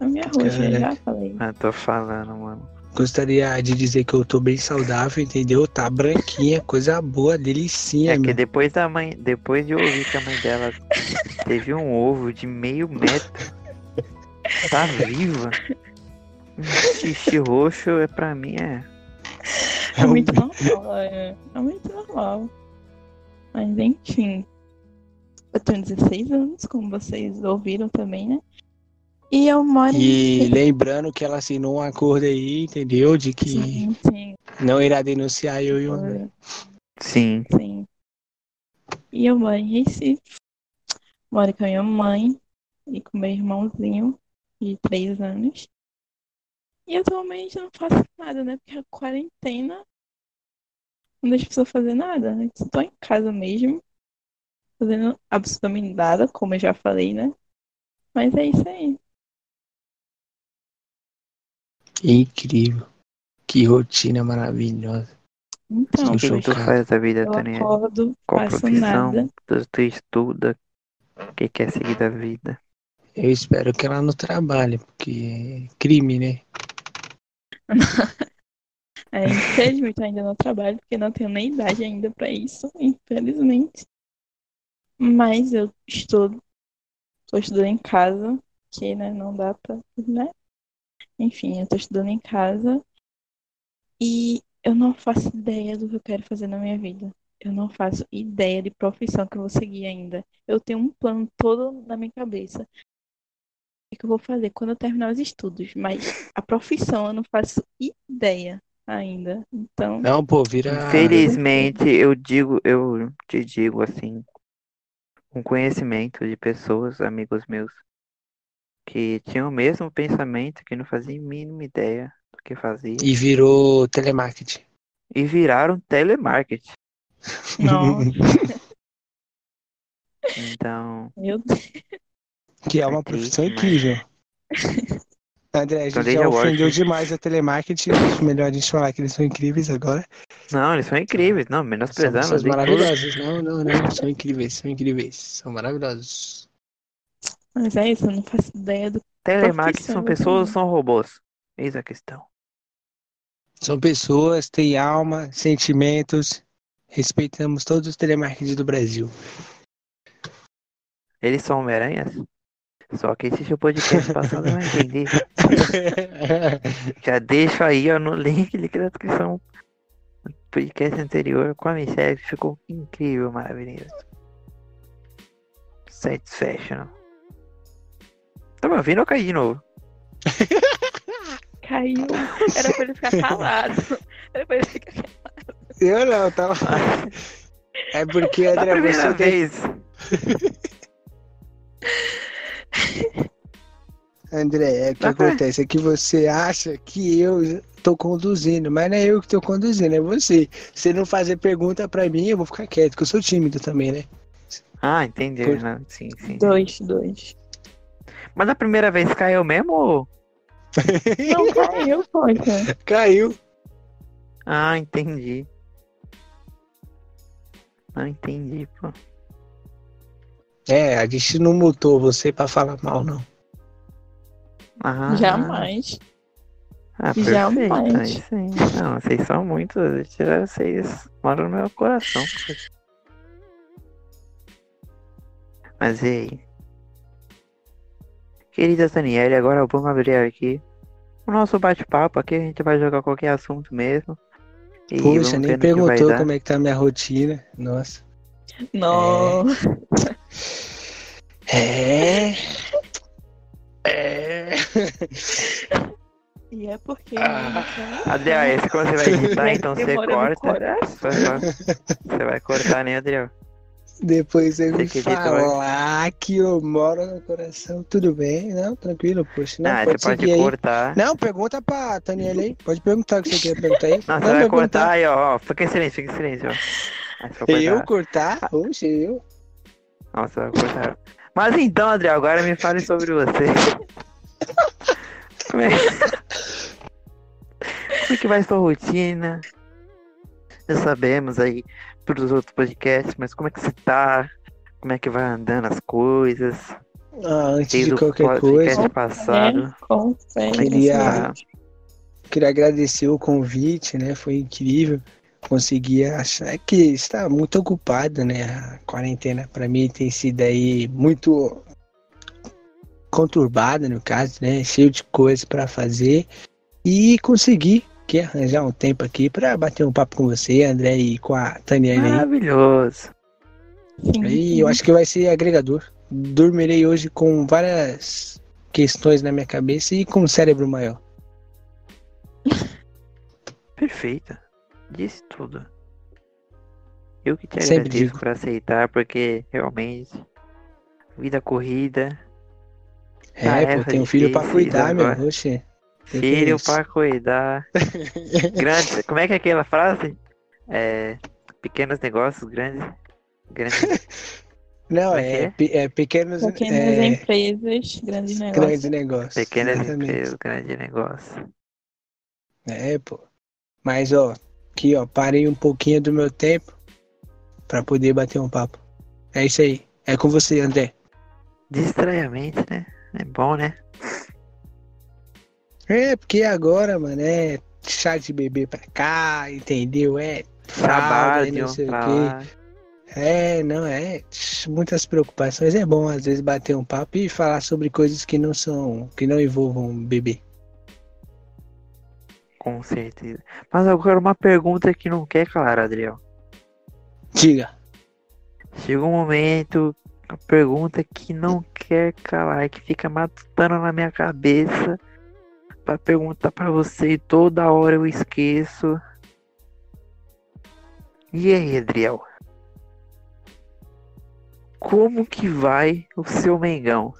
A minha é roxa, eu já falei. Ah, tô falando, mano. Gostaria de dizer que eu tô bem saudável, entendeu? Tá branquinha, coisa boa, delicinha, É que meu. depois da mãe, depois de ouvir que a mãe dela teve um ovo de meio metro, tá viva. Xixi roxo é pra mim é. É muito normal, é, é muito normal. Mas enfim. Eu tenho 16 anos, como vocês ouviram também, né? E eu moro E em. lembrando que ela assinou um acordo aí, entendeu? De que Sim, sim. não irá denunciar eu e o André. Sim. Sim. E eu moro em Recife. Moro com a minha mãe e com meu irmãozinho de três anos. E atualmente eu não faço nada, né? Porque a quarentena não deixa a pessoa fazer nada. né? Estou em casa mesmo, fazendo absolutamente nada, como eu já falei, né? Mas é isso aí. Incrível. Que rotina maravilhosa. Então, O que, que tu faz da vida, Daniel? acordo, Qual faço profissão nada. tu, tu estuda? O que quer seguir da vida? Eu espero que ela não trabalhe, porque é crime, né? É, infelizmente eu ainda não trabalho, porque não tenho nem idade ainda para isso, infelizmente. Mas eu estudo. Estou estudando em casa, que né, não dá pra. Né? Enfim, eu estou estudando em casa. E eu não faço ideia do que eu quero fazer na minha vida. Eu não faço ideia de profissão que eu vou seguir ainda. Eu tenho um plano todo na minha cabeça. O que eu vou fazer quando eu terminar os estudos, mas a profissão eu não faço ideia ainda. Então, Não, pô, vira. Infelizmente, eu digo, eu te digo assim, com conhecimento de pessoas, amigos meus, que tinham o mesmo pensamento, que não faziam a mínima ideia do que fazia, E virou telemarketing. e viraram telemarketing. não, Então, meu Deus. Que é uma profissão mas- incrível. André, a Então gente já ofendeu demais a telemarketing. Acho melhor a gente falar que eles são incríveis agora. Não, eles são incríveis. Não, São bem tudo. maravilhosas. Não, não, não. São incríveis, são incríveis. São maravilhosos. Mas é isso, eu não faço ideia do. Telemarketing Profissão são pessoas ou são robôs? Eis a questão. São pessoas, têm alma, sentimentos. Respeitamos todos os telemarketings do Brasil. Eles são Homem-Aranhas? Só que esse seu podcast passado vai entender. Já deixo aí ó, no link, link da descrição. do Podcast anterior com a Michelle que ficou incrível, maravilhoso. Satisfaction. Tá me ouvindo ou caí de novo? Caiu. Era pra ele ficar calado. Era pra ele ficar calado. Eu não, tava. É porque, André, primeira você tem... vez. André, é o que Tá acontece é que você acha que eu tô conduzindo, mas não é eu que tô conduzindo, é você. Se não fazer pergunta pra mim, eu vou ficar quieto, porque eu sou tímido também, né? Ah, entendi. Por- Não, sim, sim. Dois, dois. Mas da primeira vez caiu mesmo. Não caiu, poxa. Caiu. Ah, entendi. Não entendi, pô. É, a gente não mutou você pra falar mal, não. Ah, Jamais. Ah, Jamais. perfeito. Aí sim. Não, vocês são muito. Vocês moram no meu coração. Mas e aí? Querida Daniele, agora vamos abrir aqui o nosso bate-papo. Aqui a gente vai jogar qualquer assunto mesmo. E Poxa, vamos nem perguntou como é que tá a minha rotina. Nossa. Não. É. É. E é porque. Ah. Adriel, esse você vai editar, então você corta. Você vai cortar, né, Adriel? Depois Você me que falar que eu moro no coração, tudo bem? Não, tranquilo, poxa. Não, ah, pode você pode aí. cortar. Não, pergunta pra Taniela aí. Pode perguntar o que você quer perguntar aí. Não, você vai cortar aí, ó. Fica em silêncio, fica em silêncio, ó. Vai Eu cortar. Oxe, eu. Nossa, vai cortar. Mas então, André, agora me fale sobre você. Como é... Como é que vai sua rotina? Já sabemos aí pelos outros podcasts, mas como é que você tá? Como é que vai andando as coisas? Ah, antes Desde de o qualquer podcast coisa, passado. É, confere. Queria- queria agradecer o convite, né? Foi incrível. Consegui achar é que está muito ocupado, né? A quarentena para mim tem sido aí muito conturbada, no caso, né? Cheio de coisas para fazer e consegui que arranjar um tempo aqui para bater um papo com você, André, e com a Taniane aí. Maravilhoso. Sim, E eu acho que vai ser agregador. Dormirei hoje com várias questões na minha cabeça e com um cérebro maior. Perfeito. Disse tudo. Eu que te Sempre agradeço digo. por aceitar, porque realmente, vida corrida, É, pô, tem um filho pra difícil cuidar, meu. agora. Oxe. Filho isso. pra cuidar. Grande, como é que é aquela frase? É, pequenos negócios, grandes. Grandes. Não, é é, é? é pequenos, Pequenas é, empresas, grandes negócios. grandes negócios. Pequenas exatamente. empresas, grandes negócios. É, pô. Mas, ó, aqui, ó, parei um pouquinho do meu tempo pra poder bater um papo. É isso aí. É com você, André. Distraiamente, né? É bom, né? É, porque agora, mano, é chá de bebê pra cá, entendeu? É fralda e Trabalho não sei o quê. É, não é. Muitas preocupações. É bom às vezes bater um papo e falar sobre coisas que não são, que não envolvam bebê. Com certeza. Mas agora uma pergunta que não quer calar, Adriel. Diga. Chega um momento, a pergunta que não quer calar, que fica matutando na minha cabeça pra perguntar pra você e toda hora eu esqueço. E aí, Adriel? Como que vai o seu Mengão?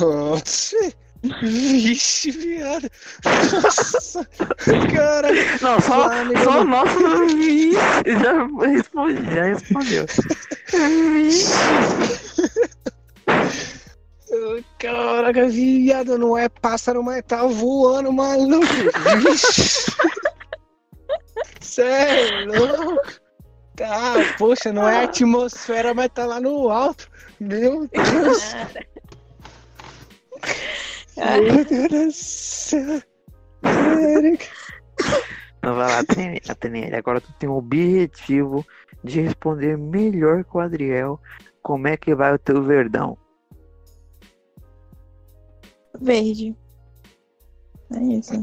Nossa. Vixe, viado. Nossa. Cara. Não, só, só o nosso Vixe, já já respondeu. Vixe. Caraca, viado, não é pássaro, mas tá voando, maluco. Vixe. Sério, louco. Tá, poxa, não é atmosfera, mas tá lá no alto. Meu Deus. Meu Deus do céu. Sério. Então vai lá, Ateniel. Agora tu tem o objetivo de responder melhor que o Adriel. Como é que vai o teu verdão? Verde. É isso.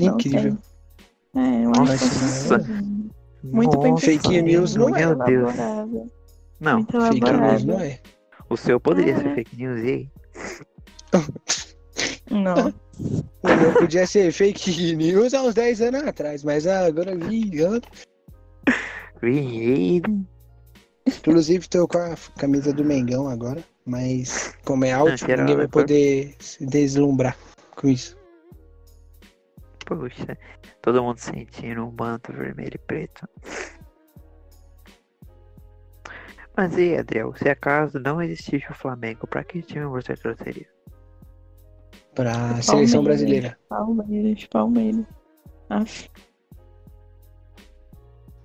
Incrível. É, eu acho Nossa. que é muito bem Nossa, Fake news não é. Meu Deus. Não, Muito Fake news elaborado. não é. o seu poderia Ah, ser é. fake news e aí? Não. O meu podia ser fake news há uns 10 anos atrás, mas agora. Ih, Inclusive tô com a camisa do Mengão agora, mas como é alto, ninguém vai cor. poder se deslumbrar com isso. Poxa, todo mundo sentindo um manto vermelho e preto. Mas e aí, Adriel, se acaso não existisse o Flamengo, pra que time você torceria? Pra seleção brasileira. Palmeiras, Palmeiras. Aff.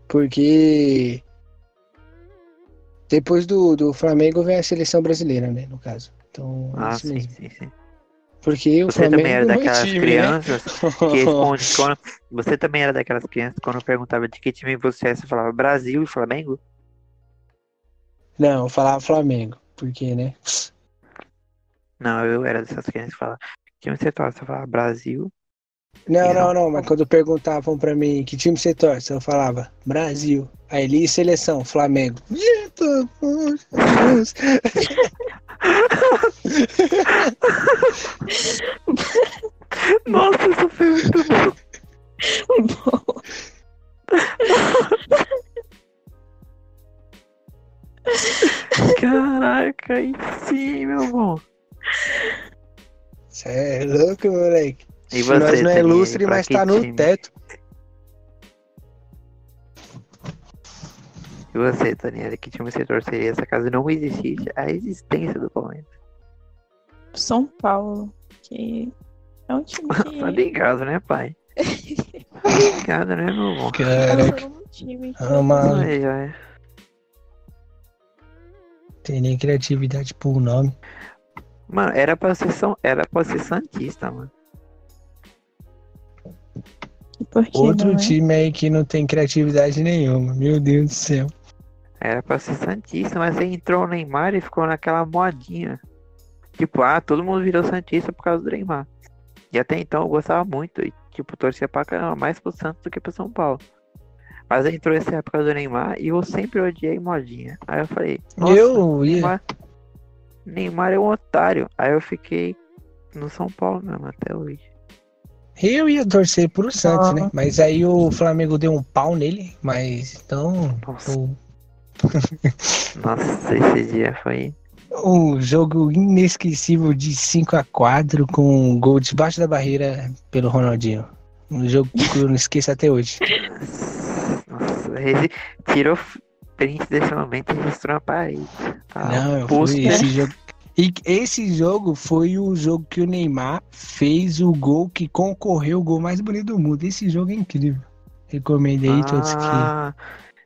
Porque depois do, do Flamengo vem a seleção brasileira, né? No caso. Então, é Ah, isso sim, mesmo. sim, sim. Porque o Você também era Flamengo é daquelas time, né? crianças que responde quando. Você também era daquelas crianças quando eu perguntava de que time você é, você falava Brasil e Flamengo? Não, eu falava Flamengo. Porque, né? Não, eu era dessas crianças que falavam. Que time você torce? Você falava Brasil. Não, não, não. mas quando perguntavam pra mim que time você torce, eu falava Brasil. Aí li seleção, Flamengo. Deus. Nossa, isso foi muito bom. Bom, Caraca, aí sim, meu bom. Cê é louco, moleque. E Nós você, não é lustre, mas tá no time? teto. E você, Daniela, que time você torceria se caso não existisse a existência do Palmeiras? São Paulo. Que é um time que. Tá ligado, né, pai? Tá ligado, né, meu bom? Caraca, É um time que. Ah, mano. Aí, já é. tem nem criatividade pro nome. Mano, era pra ser, São... era pra ser Santista, mano. Por que Outro não é? time aí que não tem criatividade nenhuma. Meu Deus do céu. Era pra ser Santista, mas aí entrou o Neymar e ficou naquela modinha. Tipo, ah, todo mundo virou Santista por causa do Neymar. E até então eu gostava muito. E, tipo, torcia pra caramba, mais pro Santos do que pro São Paulo. Mas aí entrou essa época do Neymar e eu sempre odiei modinha. Aí eu falei, nossa, eu ia. Neymar, Neymar é um otário. Aí eu fiquei no São Paulo mesmo até hoje. Eu ia torcer pro Santos, Ah. né? Mas aí o Flamengo deu um pau nele. Mas então. Nossa. o- Nossa, esse dia foi. Um jogo inesquecível de 5 a 4 com um gol debaixo da barreira pelo Ronaldinho. Um jogo que eu não esqueço até hoje. Nossa, ele tirou print desse momento e registrou na parede. Não, eu fui esse jogo. E esse jogo foi o jogo que o Neymar fez o gol que concorreu o gol mais bonito do mundo. Esse jogo é incrível. Recomendo aí todos que.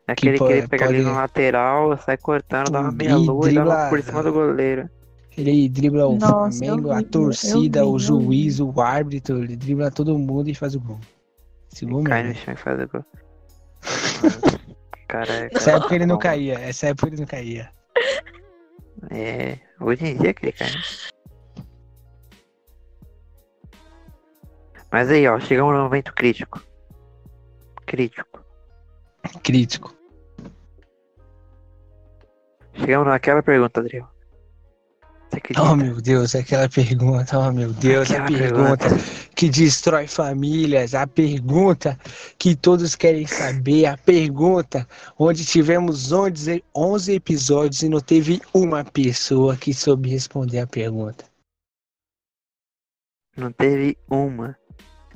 Aquele que, po- ele pega ali pode- no lateral, sai cortando, dá uma meia lua e dá dribla- por cima do goleiro. Ele dribla o Nossa, Flamengo, a vi, eu torcida, vi, o juiz, o árbitro, ele dribla todo mundo e faz o gol. Esse gol Cai no chão e faz o gol. Cara, Essa época ele não caía, essa época ele não caía. É, hoje em dia que ele cai. né? Mas aí, ó, chegamos no momento crítico. Crítico. Crítico. Chegamos naquela pergunta, Adriel. Oh meu Deus, aquela pergunta, oh meu Deus, a Aquela pergunta que destrói famílias, a pergunta que todos querem saber, a pergunta onde tivemos 11, 11 episódios e não teve uma pessoa que soube responder a pergunta. Não teve uma.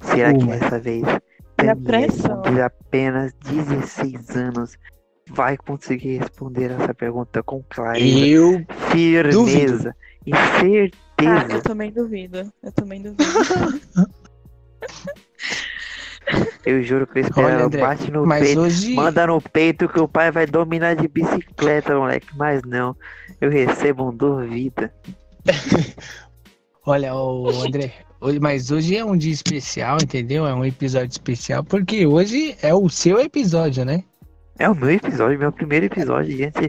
Será Uma. que dessa vez Daniel, pressão? de apenas 16 anos, vai conseguir responder essa pergunta com clareza, Eu firmeza e certeza. eu também duvido. Eu também duvido. Eu juro que eu Olha, espero. André, Bate no Mas peito. hoje. Manda no peito que o pai vai dominar de bicicleta, moleque. Mas não. Eu recebo um duvida. Olha, o André, hoje- mas hoje é um dia especial, entendeu? É um episódio especial, porque hoje é o seu episódio, né? É o meu episódio, meu primeiro episódio, gente.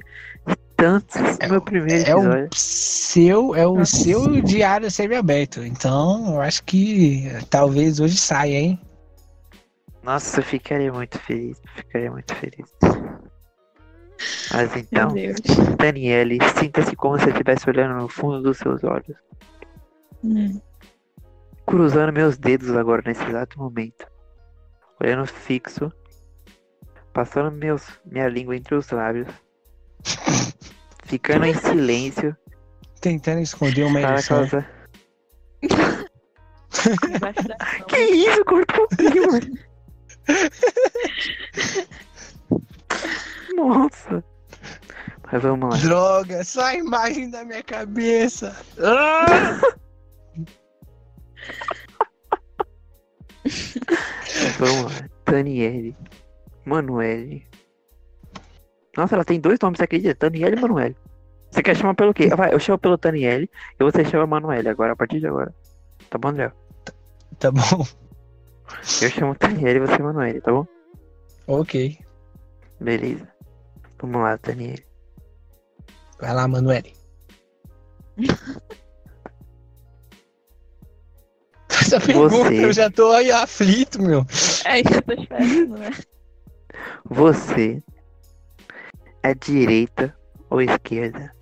De tantos, meu primeiro É o episódio. seu, é o Nossa. seu diário semi-aberto. Então, eu acho que talvez hoje saia, hein? Nossa, eu ficaria muito feliz. Ficaria muito feliz. Mas então. Daniele, sinta-se como se eu estivesse olhando no fundo dos seus olhos. Hum. Cruzando meus dedos agora nesse exato momento. Olhando fixo. Passando meus, minha língua entre os lábios. Ficando em silêncio. Tentando esconder uma ereção. Que isso, cortou o mano. Nossa. Mas vamos lá. Droga, só a imagem da minha cabeça. Ah! Vamos lá. Daniele. Manuele. Nossa, ela tem dois nomes, você acredita? Daniele e Manuele. Você quer chamar pelo quê? Vai, eu chamo pelo Daniele e você chama Manuele agora, a partir de agora. Tá bom, André? Tá bom. Eu chamo Daniele e você Manuele, tá bom? Ok. Beleza. Vamos lá, Daniele. Vai lá, Manuele. Essa pergunta Você. eu já tô aí aflito, meu. É isso que eu tô esperando, né? Você é direita ou esquerda?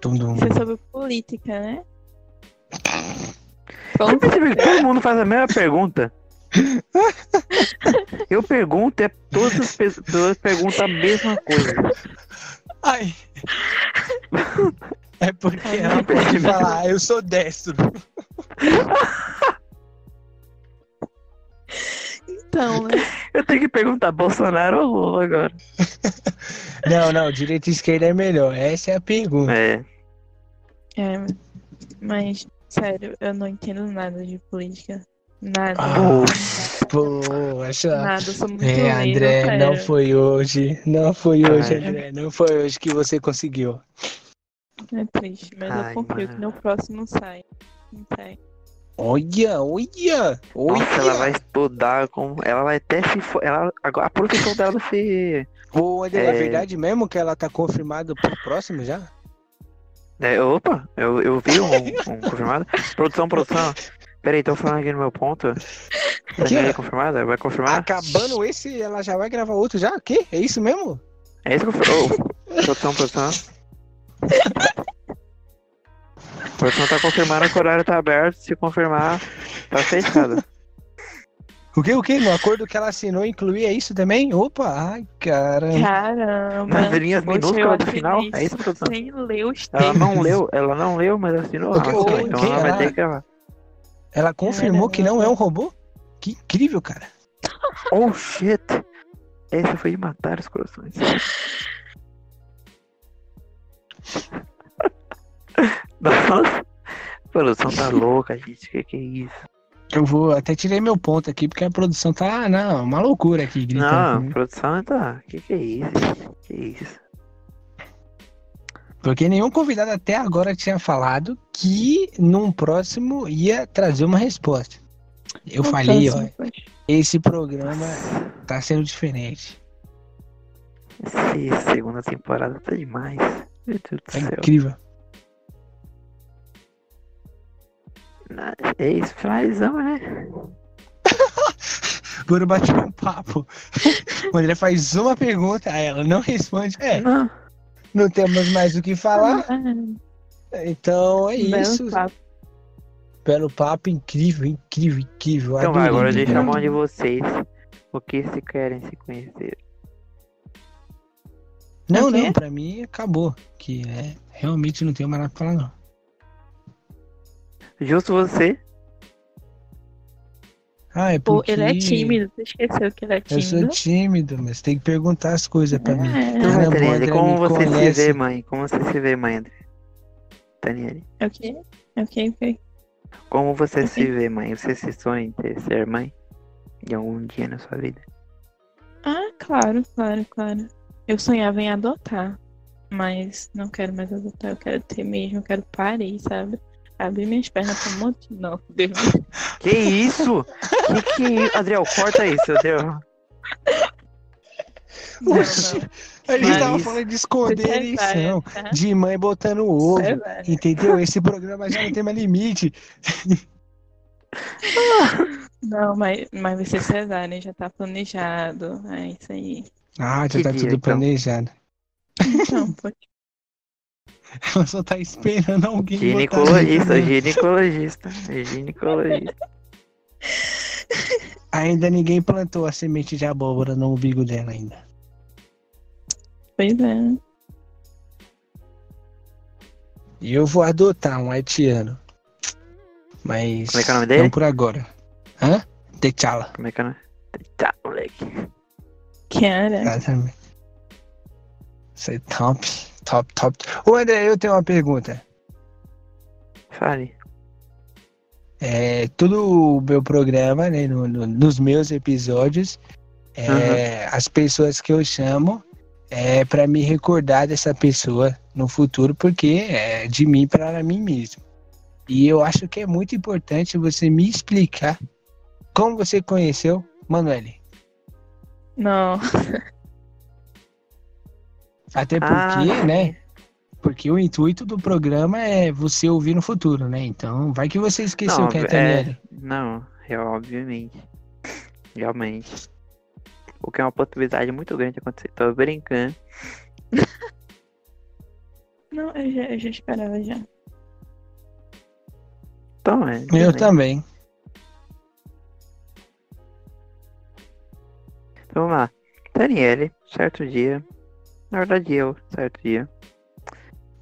Tum, dum. Você é sobre política, né? Você percebeu que todo mundo faz a mesma pergunta? Eu pergunto, é todas as pessoas perguntam a mesma coisa. Ai. É porque Ai, ela não pode percebi. falar, "Ah, eu sou destro. Então, né? Eu tenho que perguntar Bolsonaro ou Lula agora. Não, não, direita e esquerda é melhor. Essa é a pergunta. É, É, mas, sério, eu não entendo nada de política. Nada. Ah, Poxa. Nada, sou muito É, André, não foi hoje. Não foi hoje, Ai. André. Não foi hoje que você conseguiu. É triste, mas Ai, eu confio que mano. no próximo sai. Não sai. Olha, olha, olha. nossa, ela vai estudar com. Ela vai até se. fo- Ela, agora, a profissão dela vai ser. André, é É. verdade mesmo que ela tá confirmada pro próximo já? É, opa, eu, eu vi um, um confirmado. Produção, produção. Peraí, tô falando aqui no meu ponto. Daniela é confirmada? Vai confirmar? Acabando esse, ela já vai gravar outro já? O quê? É isso mesmo? É isso que eu falo. produção, produção. Produção tá confirmando que o horário tá aberto. Se confirmar, tá fechado. O que, o que? No acordo que ela assinou incluía isso também? Opa, ai, caramba. Caramba. Nas linhas minúsculas do final? É isso, produção? Sem ler os Ela não leu, ela não leu, mas assinou. O que- o que- então quem ela vai ela- ter que gravar. Ela confirmou que não é um robô? Que incrível, cara. Oh shit! Essa foi de matar os corações. Nossa! A produção tá louca, gente. Que que é isso? Eu vou até tirei meu ponto aqui, porque a produção tá, não, uma loucura aqui, gritando. Não, a comigo. produção tá. Que que é isso? Que isso? Porque nenhum convidado até agora tinha falado que num próximo ia trazer uma resposta. Eu No falei, ó, esse programa tá sendo diferente. Essa segunda temporada tá demais. Meu Deus do É céu. incrível. É isso, finalizamos, né? Bora bater um papo. O André faz uma pergunta, aí ela não responde. É, Não. não temos mais o que falar. Ah, Então é belo isso. papo. Belo papo, incrível, incrível, incrível. Então vai, Adorei, agora deixa a adorei. mão de vocês. O que se querem se conhecer? Não, quê? não, pra mim acabou. Que é, realmente não tenho mais nada pra falar, não. Justo você? Ah, é Pô, porque ele é tímido. Você esqueceu que ele é Eu sou tímido? tímido, mas tem que perguntar as coisas pra mim. É. Então vai, Caramba, Daniele, André como você conhece. se vê, mãe? Como você se vê, mãe, André? Daniele. É o quê? É o quê? O quê? Como você Ok. se vê, mãe? Você se sonha em ter, ser mãe? Em algum dia na sua vida? Ah, claro, claro, claro. Eu sonhava em adotar, mas não quero mais adotar, eu quero ter mesmo, eu quero parir, sabe? Abrir minhas pernas pra um monte. Não, Deus. Que isso? que que é isso? Adriel, corta isso, Adriel. Não, Oxi. não. A gente Mas tava falando de esconder é eleição, tá? de mãe botando ovo. É. Entendeu? Esse programa já não tem mais limite. Não, mas, mas vai ser cesárea, já tá planejado. É isso aí. Ah, já Que tá dia, tudo então? planejado. Então, pô, Ela só tá esperando alguém. botar Ginecologista, ovo. ginecologista, ginecologista. Ainda ninguém plantou a semente de abóbora no umbigo dela ainda. pois é. E eu vou adotar um haitiano. Mas. Como é que é o nome dele? Não por agora. Hã? T'Challa. Como é que é? o nome? Tá, moleque. Kiara. Exatamente. Isso é top. Top, top. Ô André, eu tenho uma pergunta. Fale. É, todo o meu programa, né, no- no- nos meus episódios, é, as pessoas que eu chamo é para me recordar dessa pessoa no futuro, porque é de mim para mim mesmo. E eu acho que é muito importante você me explicar como você conheceu Manuele. Não. Até porque, Ah, né? Porque o intuito do programa é você ouvir no futuro, né? Então, vai que você esqueceu Não, quem é é- Daniele. Não, é obviamente. Realmente. O que é uma possibilidade muito grande de acontecer. Tô brincando. Não, eu já, eu já esperava já. Então, é. Eu beleza. também. Vamos lá. Daniele, certo dia. Na verdade, eu, certo dia.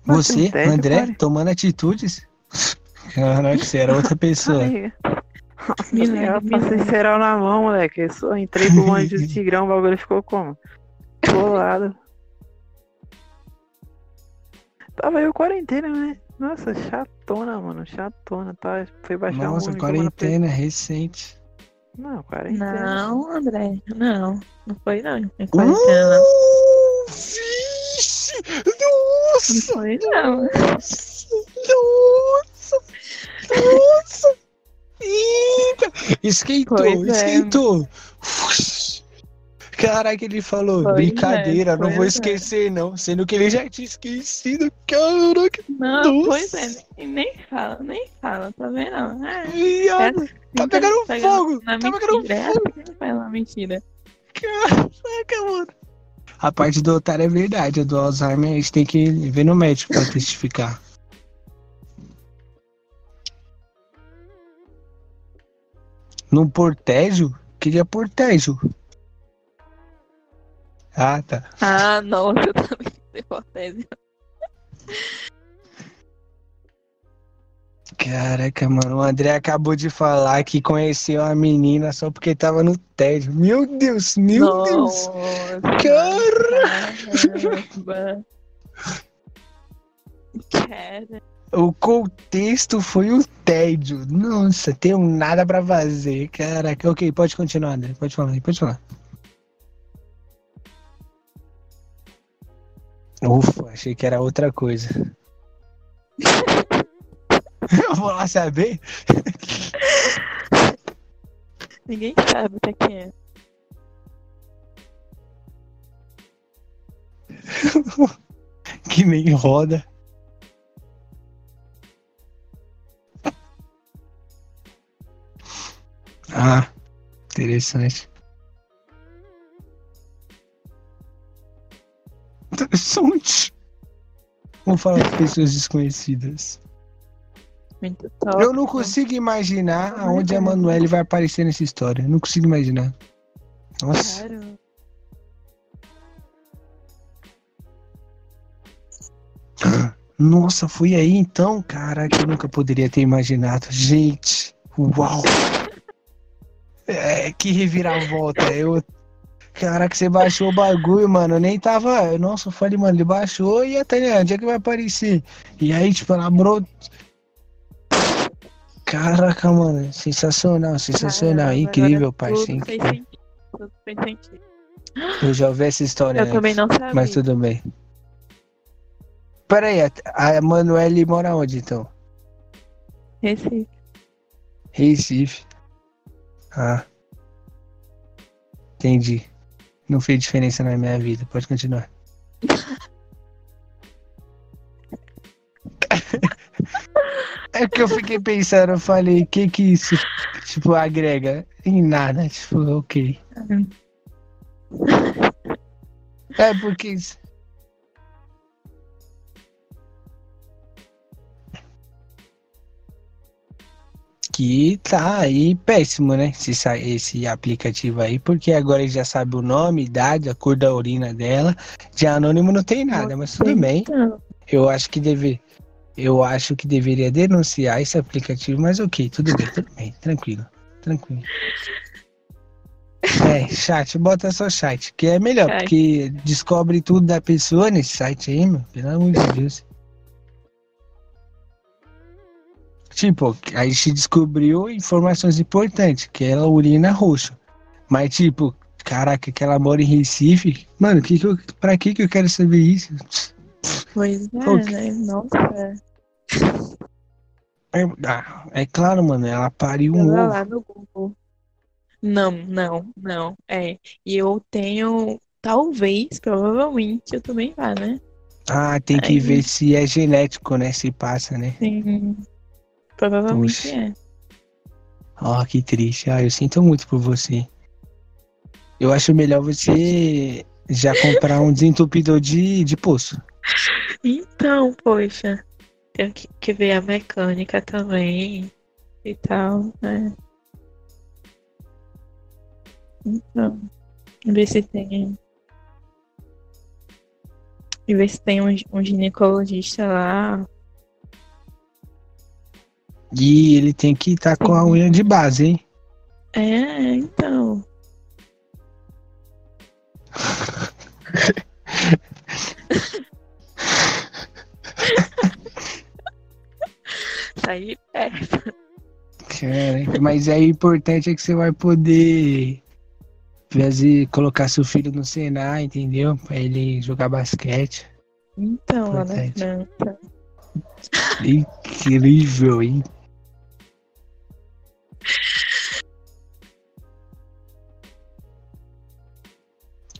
Um Você, tédio, André, cara. tomando atitudes? Caraca, você era outra pessoa. Milagre, Eu passei cereal na mão, moleque. Eu só entrei pro monte de tigrão, o bagulho ficou como? Colado. Tava eu quarentena, né? Nossa, chatona, mano. Chatona, tá? Foi baixar Nossa, um quarentena, recente. Não, quarentena. Não, André. Não. Não foi não. Em quarentena. Uh, vixe! Não Nossa! foi não. Nossa! Nossa! Eita! Esquentou, Pois é. Caraca, ele falou, Pois brincadeira, é, não vou é. esquecer não, sendo que ele já tinha esquecido, caraca, Não, Nossa. pois é. Nem, nem fala, nem fala, tá vendo? Ah, viado, tá fica pegando fogo, tá pegando mentira. É fogo, assim que faz uma mentira. caraca, mano. A parte do otário é verdade, a do Alzheimer a gente tem que ver no médico pra testificar. No Portejo? Queria Portejo. Ah, tá. Ah, nossa, eu também tenho hipótese. Caraca, mano, o André acabou de falar que conheceu a menina só porque tava no tédio. Meu Deus, meu Deus. Nossa, Cara. caramba. Cara. O contexto foi o tédio. Nossa, tenho nada pra fazer. Caraca, ok, pode continuar, André. Pode falar, pode falar. Ufa, achei que era outra coisa. Eu vou lá saber. Ninguém sabe o que é que é. Que nem roda. Ah, interessante. Interessante. Vamos falar de pessoas desconhecidas. Eu não consigo imaginar aonde a Manuele vai aparecer nessa história. Eu não consigo imaginar. Nossa. Claro. Nossa, foi aí então? Caraca, eu nunca poderia ter imaginado. Gente, uau! É, que reviravolta. Eu, Caraca, você baixou o bagulho, mano. Eu nem tava. Nossa, eu falei, mano, ele baixou e até né, onde é que vai aparecer? E aí, tipo, ela brou. Caraca, mano, sensacional, sensacional. Caramba, incrível, parceiro. Tudo fez sentido. Eu já ouvi essa história Eu antes, também não sabia. mas tudo bem. Pera aí, a a Manoel mora onde então? Recife. Recife. Ah. Entendi. Não fez diferença na minha vida. Pode continuar. É que eu fiquei pensando, eu falei, o que que isso, tipo, agrega? Em nada, tipo, ok. É porque que tá aí péssimo, né? Esse, esse aplicativo aí, porque agora ele já sabe o nome, idade, a cor da urina dela. De anônimo não tem nada, mas tudo bem. Então, Eu acho que deve, eu acho que deveria denunciar esse aplicativo, mas ok, tudo bem, tudo bem, tranquilo, tranquilo. É, chat, bota só chat, que é melhor, porque descobre tudo da pessoa nesse site aí, meu, pelo amor de Deus. Tipo, a gente descobriu informações importantes, que ela urina roxo. Mas, tipo, caraca, que ela mora em Recife. Mano, que que eu, pra que que eu quero saber isso? pois é, Ok. né? Nossa. É, ah, é claro, mano, ela pariu um Joga ovo. lá no Google. Não, não, não. É. E eu tenho, talvez, provavelmente, eu também vá, né? Ah, tem que Aí. ver se é genético, né? Se passa, né? Sim. Provavelmente Puxa. é. Ó, que triste. Ah, eu sinto muito por você. Eu acho melhor você já comprar um desentupidor de, de poço. Então, poxa, tenho que, que ver a mecânica também e tal, né? Então, ver se tem. E ver se tem um, um ginecologista lá. E ele tem que estar com a unha de base, hein? É, então. Sai de perto. Caraca, mas o importante é que você vai poder fazer, colocar seu filho no Senai, entendeu? Pra ele jogar basquete. Então, lá na Importante. França. Incrível, hein?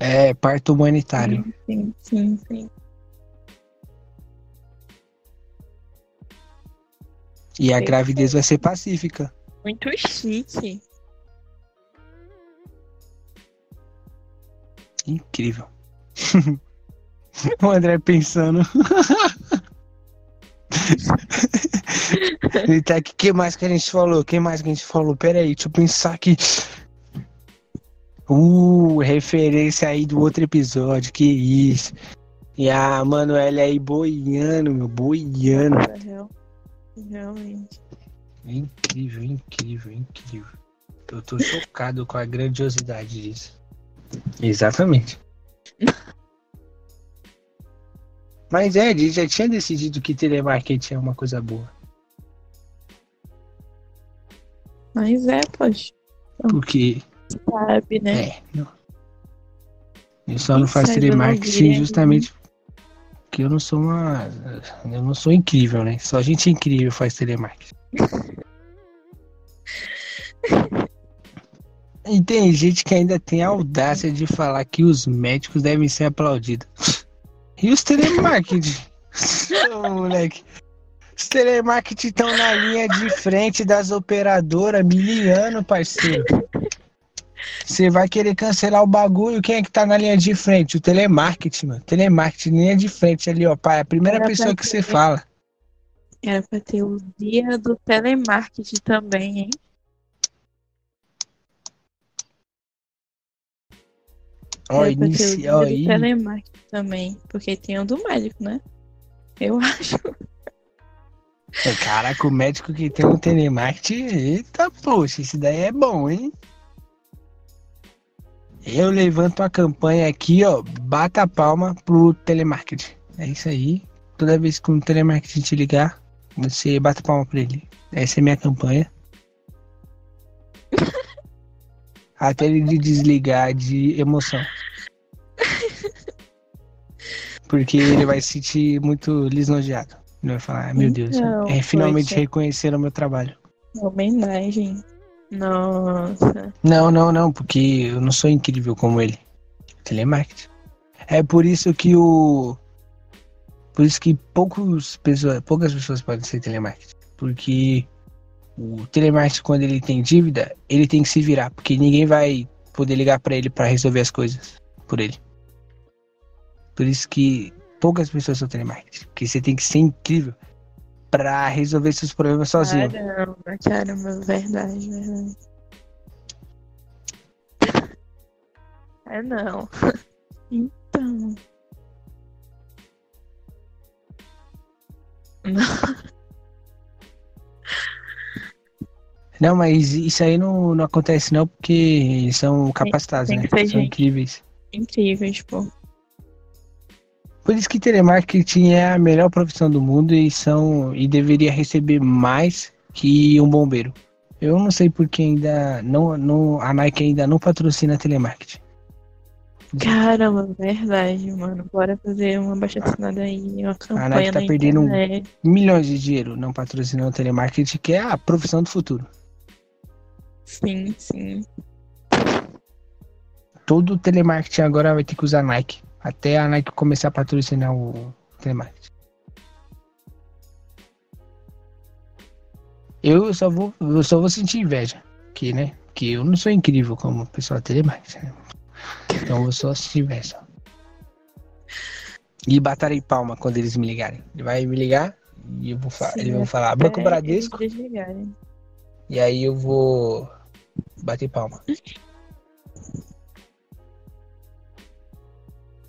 É, parto humanitário. Sim, sim, sim. E a gravidez vai ser pacífica. Muito chique. Incrível. o André pensando. Ele tá aqui. O que mais que a gente falou? O que mais que a gente falou? Pera aí, deixa eu pensar aqui. Uh, referência aí do outro episódio. Que isso. E a Manuela aí boiando, meu, boiando. Nossa, real- Realmente. Incrível, incrível, incrível. Eu tô chocado com a grandiosidade disso. Exatamente. Mas é, a gente já tinha decidido que telemarketing é uma coisa boa. Mas é, poxa, Porque, sabe, né? é, não. Eu só não faço telemarketing biologia, justamente porque eu não sou uma. Eu não sou incrível, né? Só gente incrível faz telemarketing. E tem gente que ainda tem a audácia de falar que os médicos devem ser aplaudidos. E os telemarketing? Ô, moleque. Os telemarketing estão na linha de frente das operadoras miliano, parceiro. Você vai querer cancelar o bagulho, quem é que tá na linha de frente? O telemarketing, mano. Telemarketing, linha de frente ali, ó, pai. É a primeira Era pessoa que você fala. Era pra ter o dia do telemarketing também, hein? Ó, inicia, dia ó, do aí. telemarketing também. Porque tem o do médico, né? Eu acho. Caraca, o médico que tem um telemarketing, eita, poxa, esse daí é bom, hein? Eu levanto a campanha aqui, ó. Bata a palma pro telemarketing. É isso aí. Toda vez que um telemarketing te ligar, você bata a palma pra ele. Essa é a minha campanha. Até ele desligar de emoção. Porque ele vai se sentir muito lisonjeado. Ele vai falar, ah, meu Deus, Então, é, finalmente poxa. reconheceram o meu trabalho. Homenagem. Nossa. Não, não, não, porque eu não sou incrível como ele. Telemarketing. É por isso que o. Por isso que poucos pessoas, poucas pessoas podem ser telemarketing. Porque o telemarketing, quando ele tem dívida, ele tem que se virar. Porque ninguém vai poder ligar pra ele pra resolver as coisas por ele. Por isso que poucas pessoas são telemarketing. Porque você tem que ser incrível pra resolver seus problemas sozinho. Caramba, caramba, verdade, verdade. É não. Então. Não. Não, mas isso aí não, não acontece não, porque eles são capacitados, tem né? São gente. incríveis. Incríveis, pô. Por isso que telemarketing é a melhor profissão do mundo e são e deveria receber mais que um bombeiro. Eu não sei porque ainda não, não a Nike ainda não patrocina telemarketing. Caramba, verdade, mano. Bora fazer uma baixacinada aí, uma campanha tá na perdendo um- internet. Milhões de dinheiro não patrocinando telemarketing, que é a profissão do futuro. Sim, sim. Todo telemarketing agora vai ter que usar Nike. Até a Nike começar a patrocinar o telemarketing. Eu só vou, eu só vou sentir inveja, que né? Que eu não sou incrível como pessoal telemarketing. né? Então eu vou só sentir inveja. E baterei palma quando eles me ligarem. Ele vai me ligar e eu vou falar, Sim, eles vão falar Banco Bradesco e aí eu vou bater palma.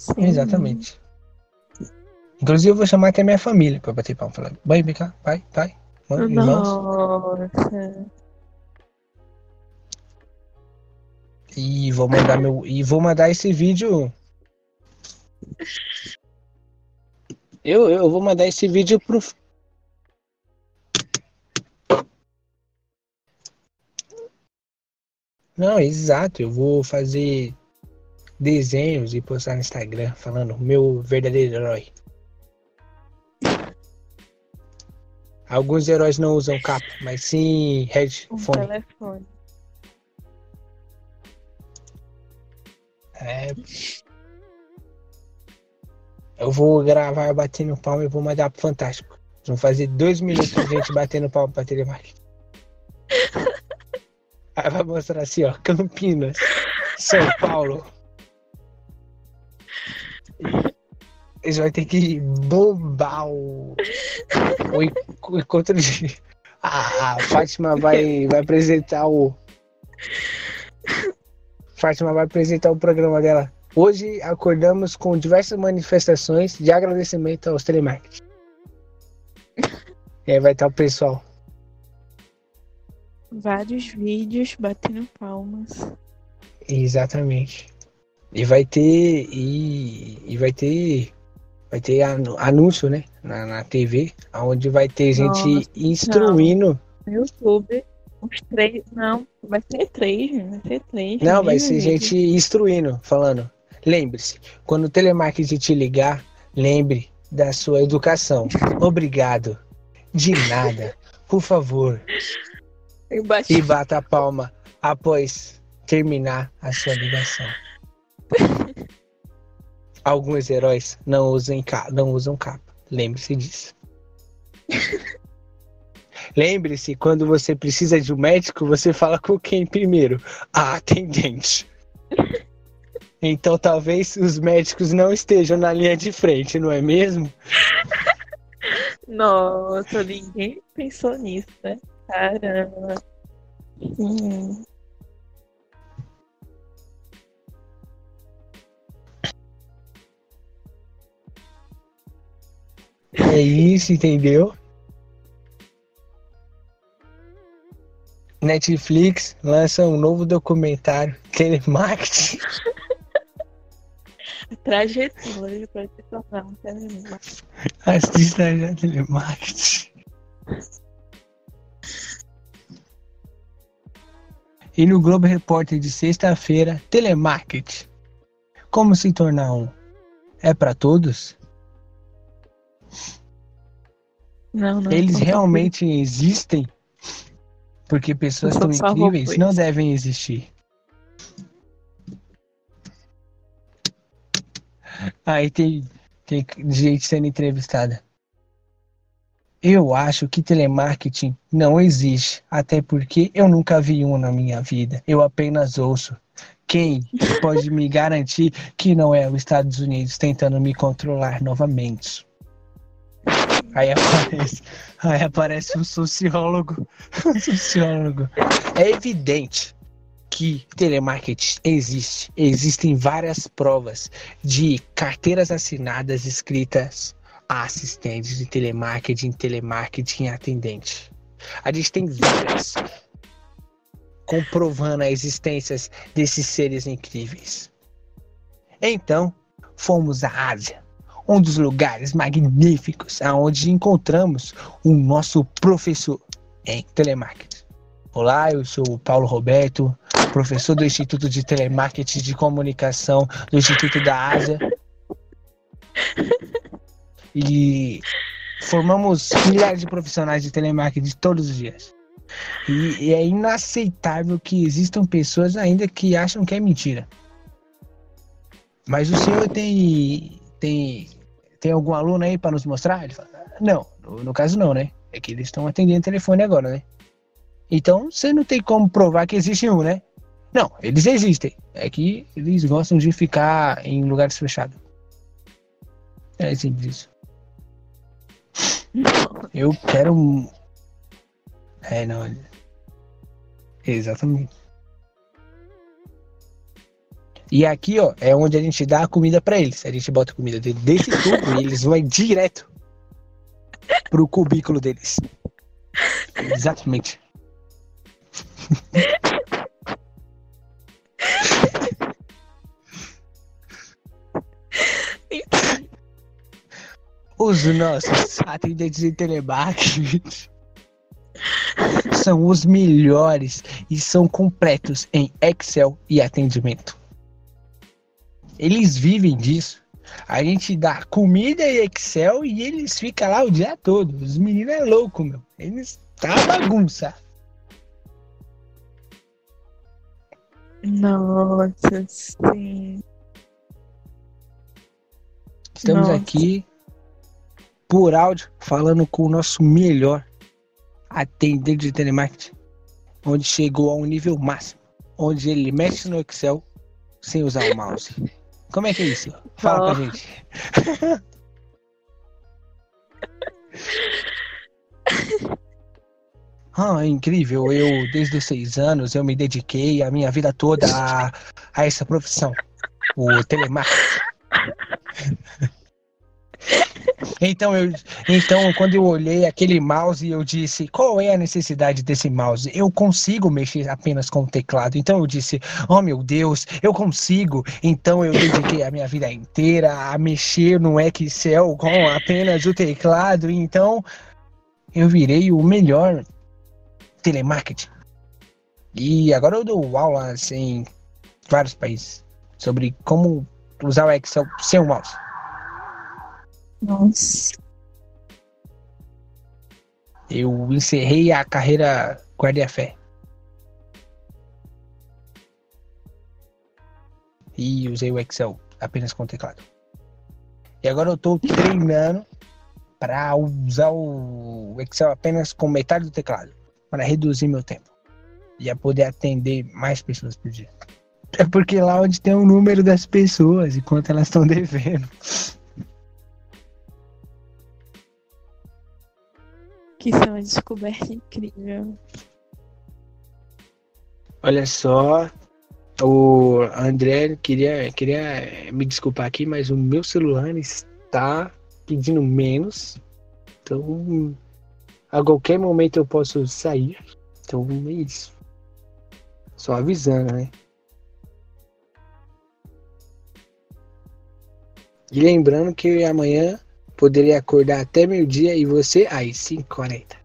Sim. Exatamente. Inclusive eu vou chamar até minha família pra bater palma. Falar, mãe, vem cá, pai, pai, mãe, irmãos. Nossa. E vou mandar meu. E vou mandar esse vídeo. Eu, eu vou mandar esse vídeo pro. Não, exato. Eu vou fazer desenhos e postar no Instagram falando meu verdadeiro herói. Alguns heróis não usam capa, mas sim Um headphone. telefone. É. Eu vou gravar batendo palma e vou mandar pro Fantástico. Vão fazer dois minutos de gente batendo palma pra telemarketing. Aí vai mostrar assim, ó, Campinas, São Paulo. Eles vão ter que bombar o, o en- o encontro de. A, a Fátima vai, vai apresentar o. Fátima vai apresentar o programa dela. Hoje acordamos com diversas manifestações de agradecimento aos telemarketing. E aí vai estar o pessoal. Vários vídeos batendo palmas. Exatamente. E vai ter. E, e vai ter. Vai ter anúncio, né? Na, na TV, onde vai ter gente Nossa, instruindo. No YouTube, uns três. Não, vai ser três, vai ser três. Não, vai ser gente instruindo, falando. Lembre-se, quando o telemarketing te ligar, lembre da sua educação. Obrigado. De nada. Por favor. E bata a palma após terminar a sua ligação. Alguns heróis não usam, ca- não usam capa. Lembre-se disso. Lembre-se, quando você precisa de um médico, você fala com quem primeiro? A atendente. Então talvez os médicos não estejam na linha de frente, não é mesmo? Nossa, ninguém pensou nisso, né? Caramba. Hum. É isso, entendeu? Netflix lança um novo documentário telemarketing. Trajetória para se tornar um telemarketing. Assista já telemarketing. E no Globo Repórter de sexta-feira, telemarketing. Como se tornar um? É para todos? Não, não. Eles não, realmente existem? Porque pessoas tão incríveis não devem existir. Aí tem, tem gente sendo entrevistada. Eu acho que telemarketing não existe, até porque eu nunca vi um na minha vida. Eu apenas ouço. Quem pode me garantir que não é os Estados Unidos tentando me controlar novamente? Aí aparece, aí aparece um sociólogo. Um sociólogo. É evidente que telemarketing existe. Existem várias provas de carteiras assinadas escritas a assistentes de telemarketing, telemarketing atendente. A gente tem várias comprovando a existência desses seres incríveis. Então, fomos à Ásia, um dos lugares magníficos aonde encontramos o nosso professor em telemarketing. Olá, eu sou o Paulo Roberto, professor do Instituto de Telemarketing de Comunicação do Instituto da Ásia. E formamos milhares de profissionais de telemarketing todos os dias. E, e é inaceitável que existam pessoas ainda que acham que é mentira. Mas o senhor tem tem tem algum aluno aí para nos mostrar? Ele fala, não, no, no caso não, né? É que eles estão atendendo telefone agora, né? Então você não tem como provar que existe um, né? Não, eles existem. É que eles gostam de ficar em lugares fechados. É simples isso. Eu quero. um- É, não. Exatamente. E aqui, ó, é onde a gente dá a comida pra eles. A gente bota a comida dele desse tubo e eles vão direto pro cubículo deles. Exatamente. Os nossos atendentes de telemarketing são os melhores e são completos em Excel e atendimento. Eles vivem disso. A gente dá comida e Excel e eles ficam lá o dia todo. Os meninos é louco, meu. Eles tá bagunça. Nossa, sim. Estamos Nossa. aqui por áudio falando com o nosso melhor atendente de telemarketing, onde chegou a um nível máximo, onde ele mexe no Excel sem usar o mouse. Como é que é isso? Fala pra Oh. gente. Ah, é incrível. Eu, desde os seis anos, eu me dediquei a minha vida toda a, a essa profissão, o telemarketing. Então, eu, então, quando eu olhei aquele mouse, eu disse: qual é a necessidade desse mouse? Eu consigo mexer apenas com o teclado. Então, eu disse: oh meu Deus, eu consigo. Então, eu dediquei a minha vida inteira a mexer no Excel com apenas o teclado. Então, eu virei o melhor telemarketing. E agora eu dou aulas em vários países sobre como usar o Excel sem o mouse. Nossa. Eu encerrei a carreira guarda-fé. E usei o Excel apenas com teclado. E agora eu tô treinando para usar o Excel apenas com metade do teclado, para reduzir meu tempo e a poder atender mais pessoas por dia. É porque lá onde tem o número das pessoas e quanto elas estão devendo. que isso é uma descoberta incrível. Olha só, o André queria, queria me desculpar aqui, mas o meu celular está pedindo menos. Então, a qualquer momento eu posso sair. Então é isso. Só avisando, né? E lembrando que amanhã poderia acordar até meio-dia e você aí, 5h40.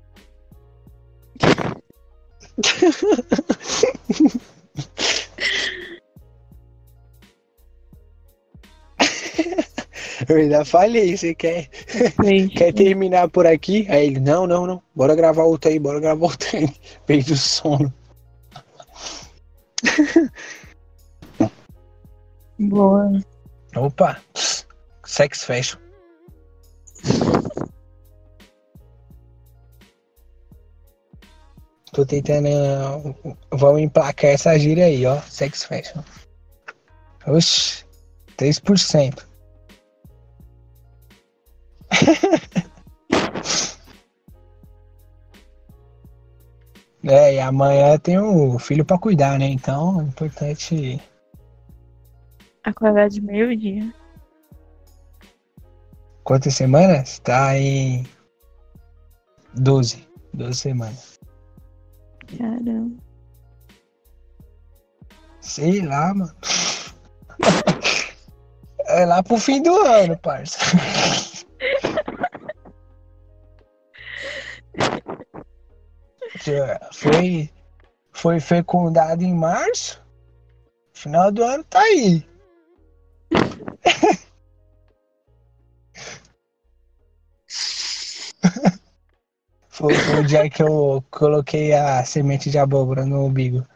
Eu ainda falei, você quer, quer terminar por aqui? Aí ele, não, não, não, bora gravar outro aí, bora gravar outro aí. Veio do sono. Boa. Opa, sex fashion. Tô tentando. Vamos emplacar essa gíria aí, ó. Sex fashion. Oxi, 3%. é, e amanhã tem o filho pra cuidar, né? Então é importante. Acordar de meio-dia. Quantas semanas? Tá em 12. 12 semanas. Caramba. Sei lá, mano. É lá pro fim do ano, parça. Foi, foi fecundado em março. Final do ano tá aí. foi, foi o dia que eu coloquei a semente de abóbora no umbigo.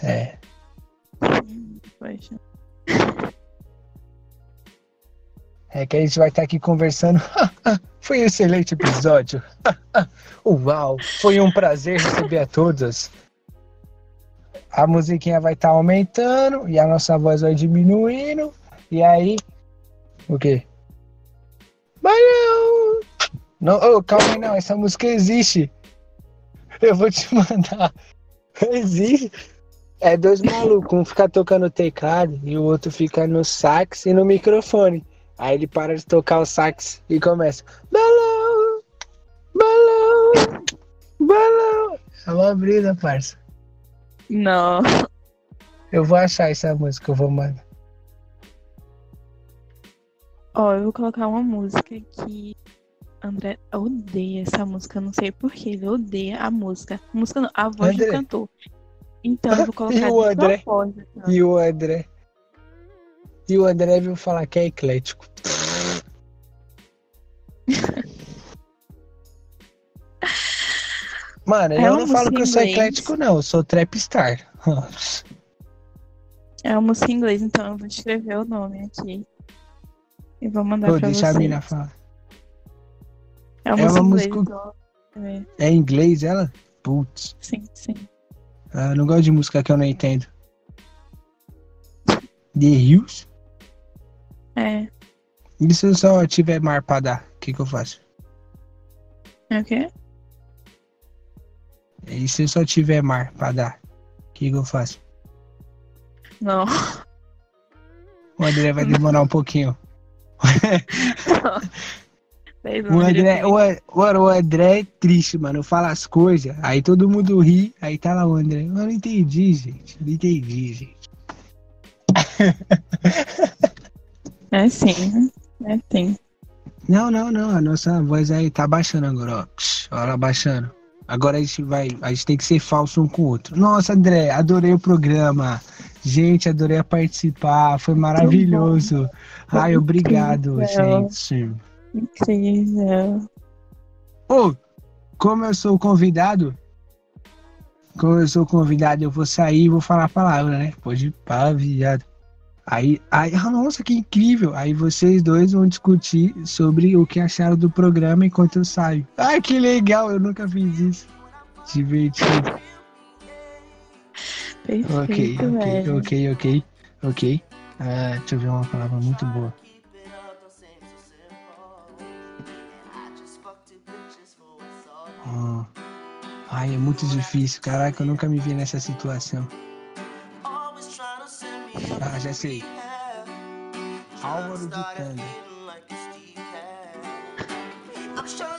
É. É que a gente vai estar aqui conversando. foi um excelente episódio. Uau, foi um prazer receber a todas. A musiquinha vai estar aumentando e a nossa voz vai diminuindo. E aí. O quê? Mas não! Oh, calma aí, não. Essa música existe. Eu vou te mandar. Existe. É dois malucos, um fica tocando teclado e o outro fica no sax e no microfone. Aí ele para de tocar o sax e começa. Balão! Balão! Balão! É uma brisa, parça. Não. Eu vou achar essa música, eu vou mandar. Ó, eu vou colocar uma música que André odeia essa música, não sei porquê, ele odeia a música. A música não, a voz André. do cantor. Então eu vou colocar E o André? propósito. E o André? E o André viu falar que é eclético. Mano, É eu não falo que eu sou inglês. eclético, não. Eu sou trapstar. É uma música em inglês, então eu vou escrever o nome aqui. E vou mandar Pô, pra deixa a vocês. mina falar. É uma É uma música inglês, é, em inglês ela? Putz. Sim, sim. Ah, eu não gosto de música que eu não entendo. The Hills? É. E se eu só tiver mar pra dar? O que, que eu faço? É o quê? E se eu só tiver mar pra dar? O que, que eu faço? Não. O André vai demorar um pouquinho. O André, o, o André é triste, mano. Fala as coisas, aí todo mundo ri, aí tá lá o André. Eu não entendi, gente. Não entendi, gente. É sim. É sim. Não, não, não. A nossa voz aí tá baixando agora, ó. Psh, Olha ela baixando. Agora a gente vai. A gente tem que ser falso um com o outro. Nossa, André, adorei o programa. Gente, adorei participar. Foi maravilhoso. Ai, obrigado, gente. Incrível. Ô, como eu sou convidado, como eu sou convidado, eu vou sair e vou falar a palavra, né? Pode pá, viado. Aí, aí, ah, nossa, que incrível! Aí vocês dois vão discutir sobre o que acharam do programa enquanto eu saio. Ai, que legal! Eu nunca fiz isso. Divertido. Perfeito, Ok, ok, velho. ok, ok, ok. Ah, deixa eu ver uma palavra muito boa. Ah. Ai, é muito difícil. Caraca, eu nunca me vi nessa situação. Ah, já sei. Álvaro de Tanga.